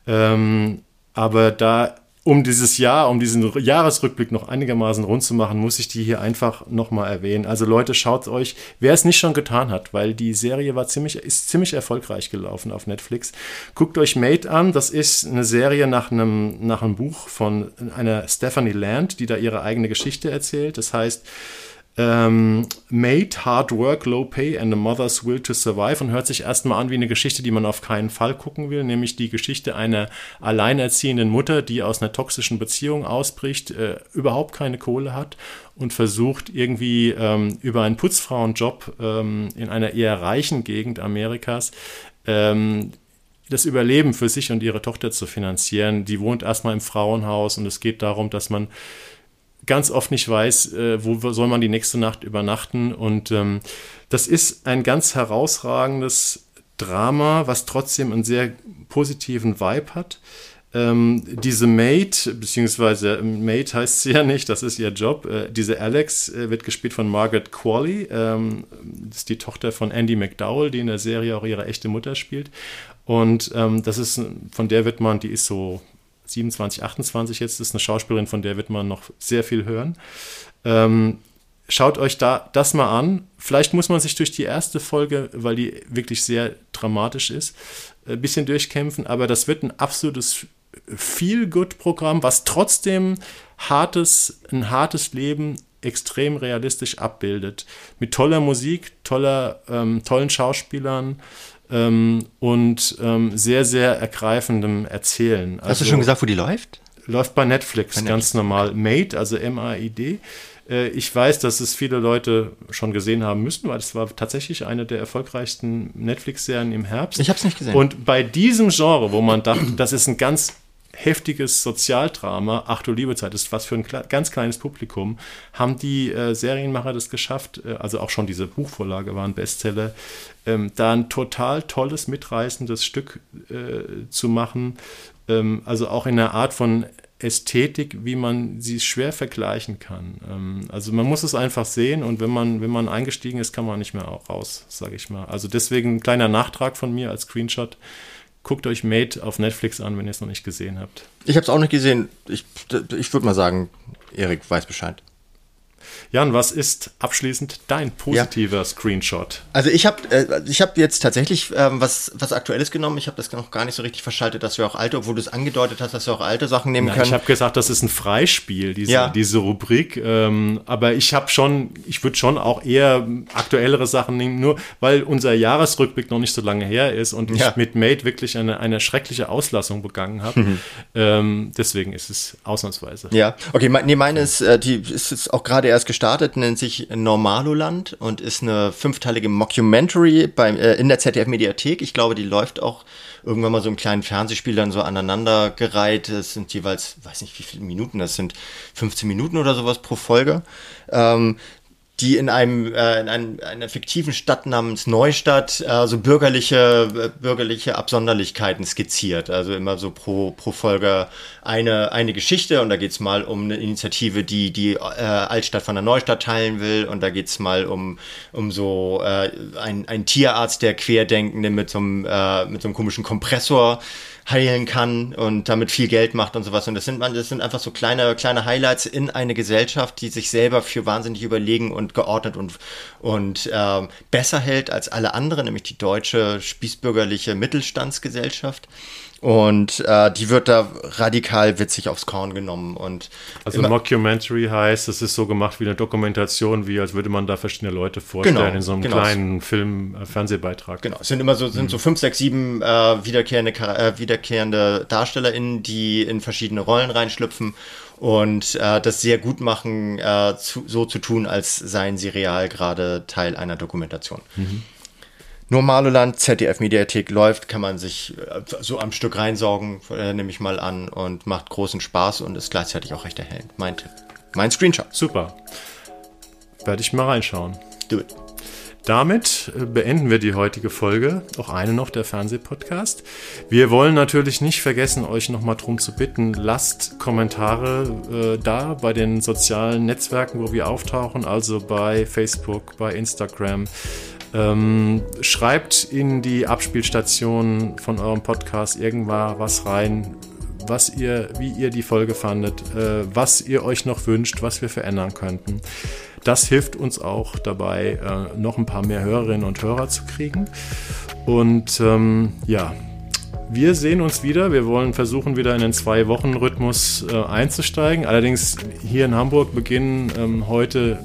Ähm, aber da um dieses Jahr, um diesen Jahresrückblick noch einigermaßen rund zu machen, muss ich die hier einfach nochmal erwähnen. Also Leute, schaut euch, wer es nicht schon getan hat, weil die Serie war ziemlich, ist ziemlich erfolgreich gelaufen auf Netflix. Guckt euch Mate an, das ist eine Serie nach einem, nach einem Buch von einer Stephanie Land, die da ihre eigene Geschichte erzählt. Das heißt, ähm, Made, Hard Work, Low Pay and a Mother's Will to Survive und hört sich erstmal an wie eine Geschichte, die man auf keinen Fall gucken will, nämlich die Geschichte einer alleinerziehenden Mutter, die aus einer toxischen Beziehung ausbricht, äh, überhaupt keine Kohle hat und versucht irgendwie ähm, über einen Putzfrauenjob ähm, in einer eher reichen Gegend Amerikas ähm, das Überleben für sich und ihre Tochter zu finanzieren. Die wohnt erstmal im Frauenhaus und es geht darum, dass man ganz oft nicht weiß, äh, wo soll man die nächste Nacht übernachten. Und ähm, das ist ein ganz herausragendes Drama, was trotzdem einen sehr positiven Vibe hat. Ähm, diese Maid, beziehungsweise Maid heißt sie ja nicht, das ist ihr Job. Äh, diese Alex äh, wird gespielt von Margaret Qualley. Ähm, ist die Tochter von Andy McDowell, die in der Serie auch ihre echte Mutter spielt. Und ähm, das ist, von der wird man, die ist so 27, 28 jetzt, ist eine Schauspielerin, von der wird man noch sehr viel hören. Ähm, schaut euch da das mal an. Vielleicht muss man sich durch die erste Folge, weil die wirklich sehr dramatisch ist, ein bisschen durchkämpfen, aber das wird ein absolutes Feel-Good-Programm, was trotzdem hartes, ein hartes Leben extrem realistisch abbildet. Mit toller Musik, toller, ähm, tollen Schauspielern, ähm, und ähm, sehr, sehr ergreifendem Erzählen. Hast also, du schon gesagt, wo die läuft? Läuft bei Netflix, bei Netflix. ganz normal. Made, also M-A-I-D. Äh, ich weiß, dass es viele Leute schon gesehen haben müssen, weil es war tatsächlich eine der erfolgreichsten Netflix-Serien im Herbst. Ich habe es nicht gesehen. Und bei diesem Genre, wo man dachte, das ist ein ganz heftiges Sozialdrama, Ach du liebe Zeit, ist was für ein ganz kleines Publikum, haben die äh, Serienmacher das geschafft, äh, also auch schon diese Buchvorlage war ein Bestseller, ähm, da ein total tolles, mitreißendes Stück äh, zu machen, ähm, also auch in einer Art von Ästhetik, wie man sie schwer vergleichen kann. Ähm, also man muss es einfach sehen und wenn man, wenn man eingestiegen ist, kann man nicht mehr raus, sage ich mal. Also deswegen ein kleiner Nachtrag von mir als Screenshot guckt euch Mate auf Netflix an, wenn ihr es noch nicht gesehen habt. Ich habe es auch nicht gesehen. Ich, ich würde mal sagen, Erik weiß Bescheid. Jan, was ist abschließend dein positiver ja. Screenshot? Also ich habe äh, ich hab jetzt tatsächlich ähm, was, was Aktuelles genommen. Ich habe das noch gar nicht so richtig verschaltet, dass wir auch alte, obwohl du es angedeutet hast, dass wir auch alte Sachen nehmen Na, können. Ich habe gesagt, das ist ein Freispiel, diese, ja. diese Rubrik. Ähm, aber ich habe schon, ich würde schon auch eher aktuellere Sachen nehmen, nur weil unser Jahresrückblick noch nicht so lange her ist und ja. ich mit Mate wirklich eine, eine schreckliche Auslassung begangen habe. Mhm. Ähm, deswegen ist es ausnahmsweise. Ja, okay, nee, meine ist, äh, die ist auch gerade erst gestartet, nennt sich Normaloland und ist eine fünfteilige Mockumentary bei, äh, in der ZDF-Mediathek. Ich glaube, die läuft auch irgendwann mal so im kleinen Fernsehspiel dann so aneinandergereiht. Es sind jeweils, weiß nicht wie viele Minuten, das sind 15 Minuten oder sowas pro Folge. Ähm, die in einem, äh, in einem einer fiktiven Stadt namens Neustadt äh, so bürgerliche äh, bürgerliche Absonderlichkeiten skizziert. Also immer so pro pro Folge eine eine Geschichte und da geht's mal um eine Initiative, die die äh, Altstadt von der Neustadt teilen will und da geht's mal um um so äh, ein ein Tierarzt, der Querdenkende mit so einem äh, mit so einem komischen Kompressor heilen kann und damit viel Geld macht und sowas. Und das sind, das sind einfach so kleine, kleine Highlights in eine Gesellschaft, die sich selber für wahnsinnig überlegen und geordnet und, und äh, besser hält als alle anderen, nämlich die deutsche spießbürgerliche Mittelstandsgesellschaft. Und äh, die wird da radikal witzig aufs Korn genommen. Und also Mockumentary heißt, es ist so gemacht wie eine Dokumentation, wie als würde man da verschiedene Leute vorstellen genau, in so einem genau. kleinen Film, äh, Fernsehbeitrag. Genau, es sind immer so, sind mhm. so fünf, sechs, sieben äh, wiederkehrende, äh, wiederkehrende DarstellerInnen, die in verschiedene Rollen reinschlüpfen und äh, das sehr gut machen, äh, zu, so zu tun, als seien sie real gerade Teil einer Dokumentation. Mhm. Normaloland, ZDF-Mediathek läuft, kann man sich äh, so am Stück reinsaugen, äh, nehme ich mal an, und macht großen Spaß und ist gleichzeitig auch recht erhellend. Mein Tipp. Mein Screenshot. Super. Werde ich mal reinschauen. Do it. Damit äh, beenden wir die heutige Folge. Auch eine noch, der Fernsehpodcast. Wir wollen natürlich nicht vergessen, euch nochmal drum zu bitten, lasst Kommentare äh, da bei den sozialen Netzwerken, wo wir auftauchen, also bei Facebook, bei Instagram. Ähm, schreibt in die Abspielstation von eurem Podcast irgendwann was rein, was ihr, wie ihr die Folge fandet, äh, was ihr euch noch wünscht, was wir verändern könnten. Das hilft uns auch dabei, äh, noch ein paar mehr Hörerinnen und Hörer zu kriegen. Und ähm, ja, wir sehen uns wieder. Wir wollen versuchen, wieder in den Zwei-Wochen-Rhythmus äh, einzusteigen. Allerdings hier in Hamburg beginnen ähm, heute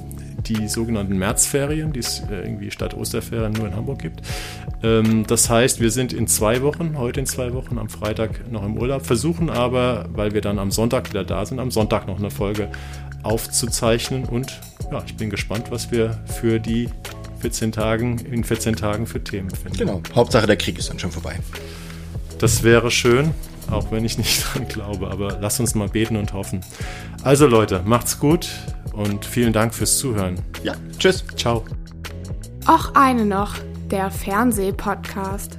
die sogenannten Märzferien, die es äh, irgendwie statt Osterferien nur in Hamburg gibt. Ähm, das heißt, wir sind in zwei Wochen, heute in zwei Wochen, am Freitag noch im Urlaub, versuchen aber, weil wir dann am Sonntag wieder da sind, am Sonntag noch eine Folge aufzuzeichnen und ja, ich bin gespannt, was wir für die 14 Tagen, in 14 Tagen für Themen finden. Genau. Hauptsache der Krieg ist dann schon vorbei. Das wäre schön, auch wenn ich nicht dran glaube, aber lass uns mal beten und hoffen. Also Leute, macht's gut und vielen Dank fürs Zuhören. Ja, tschüss. Ciao. Auch eine noch, der Fernsehpodcast.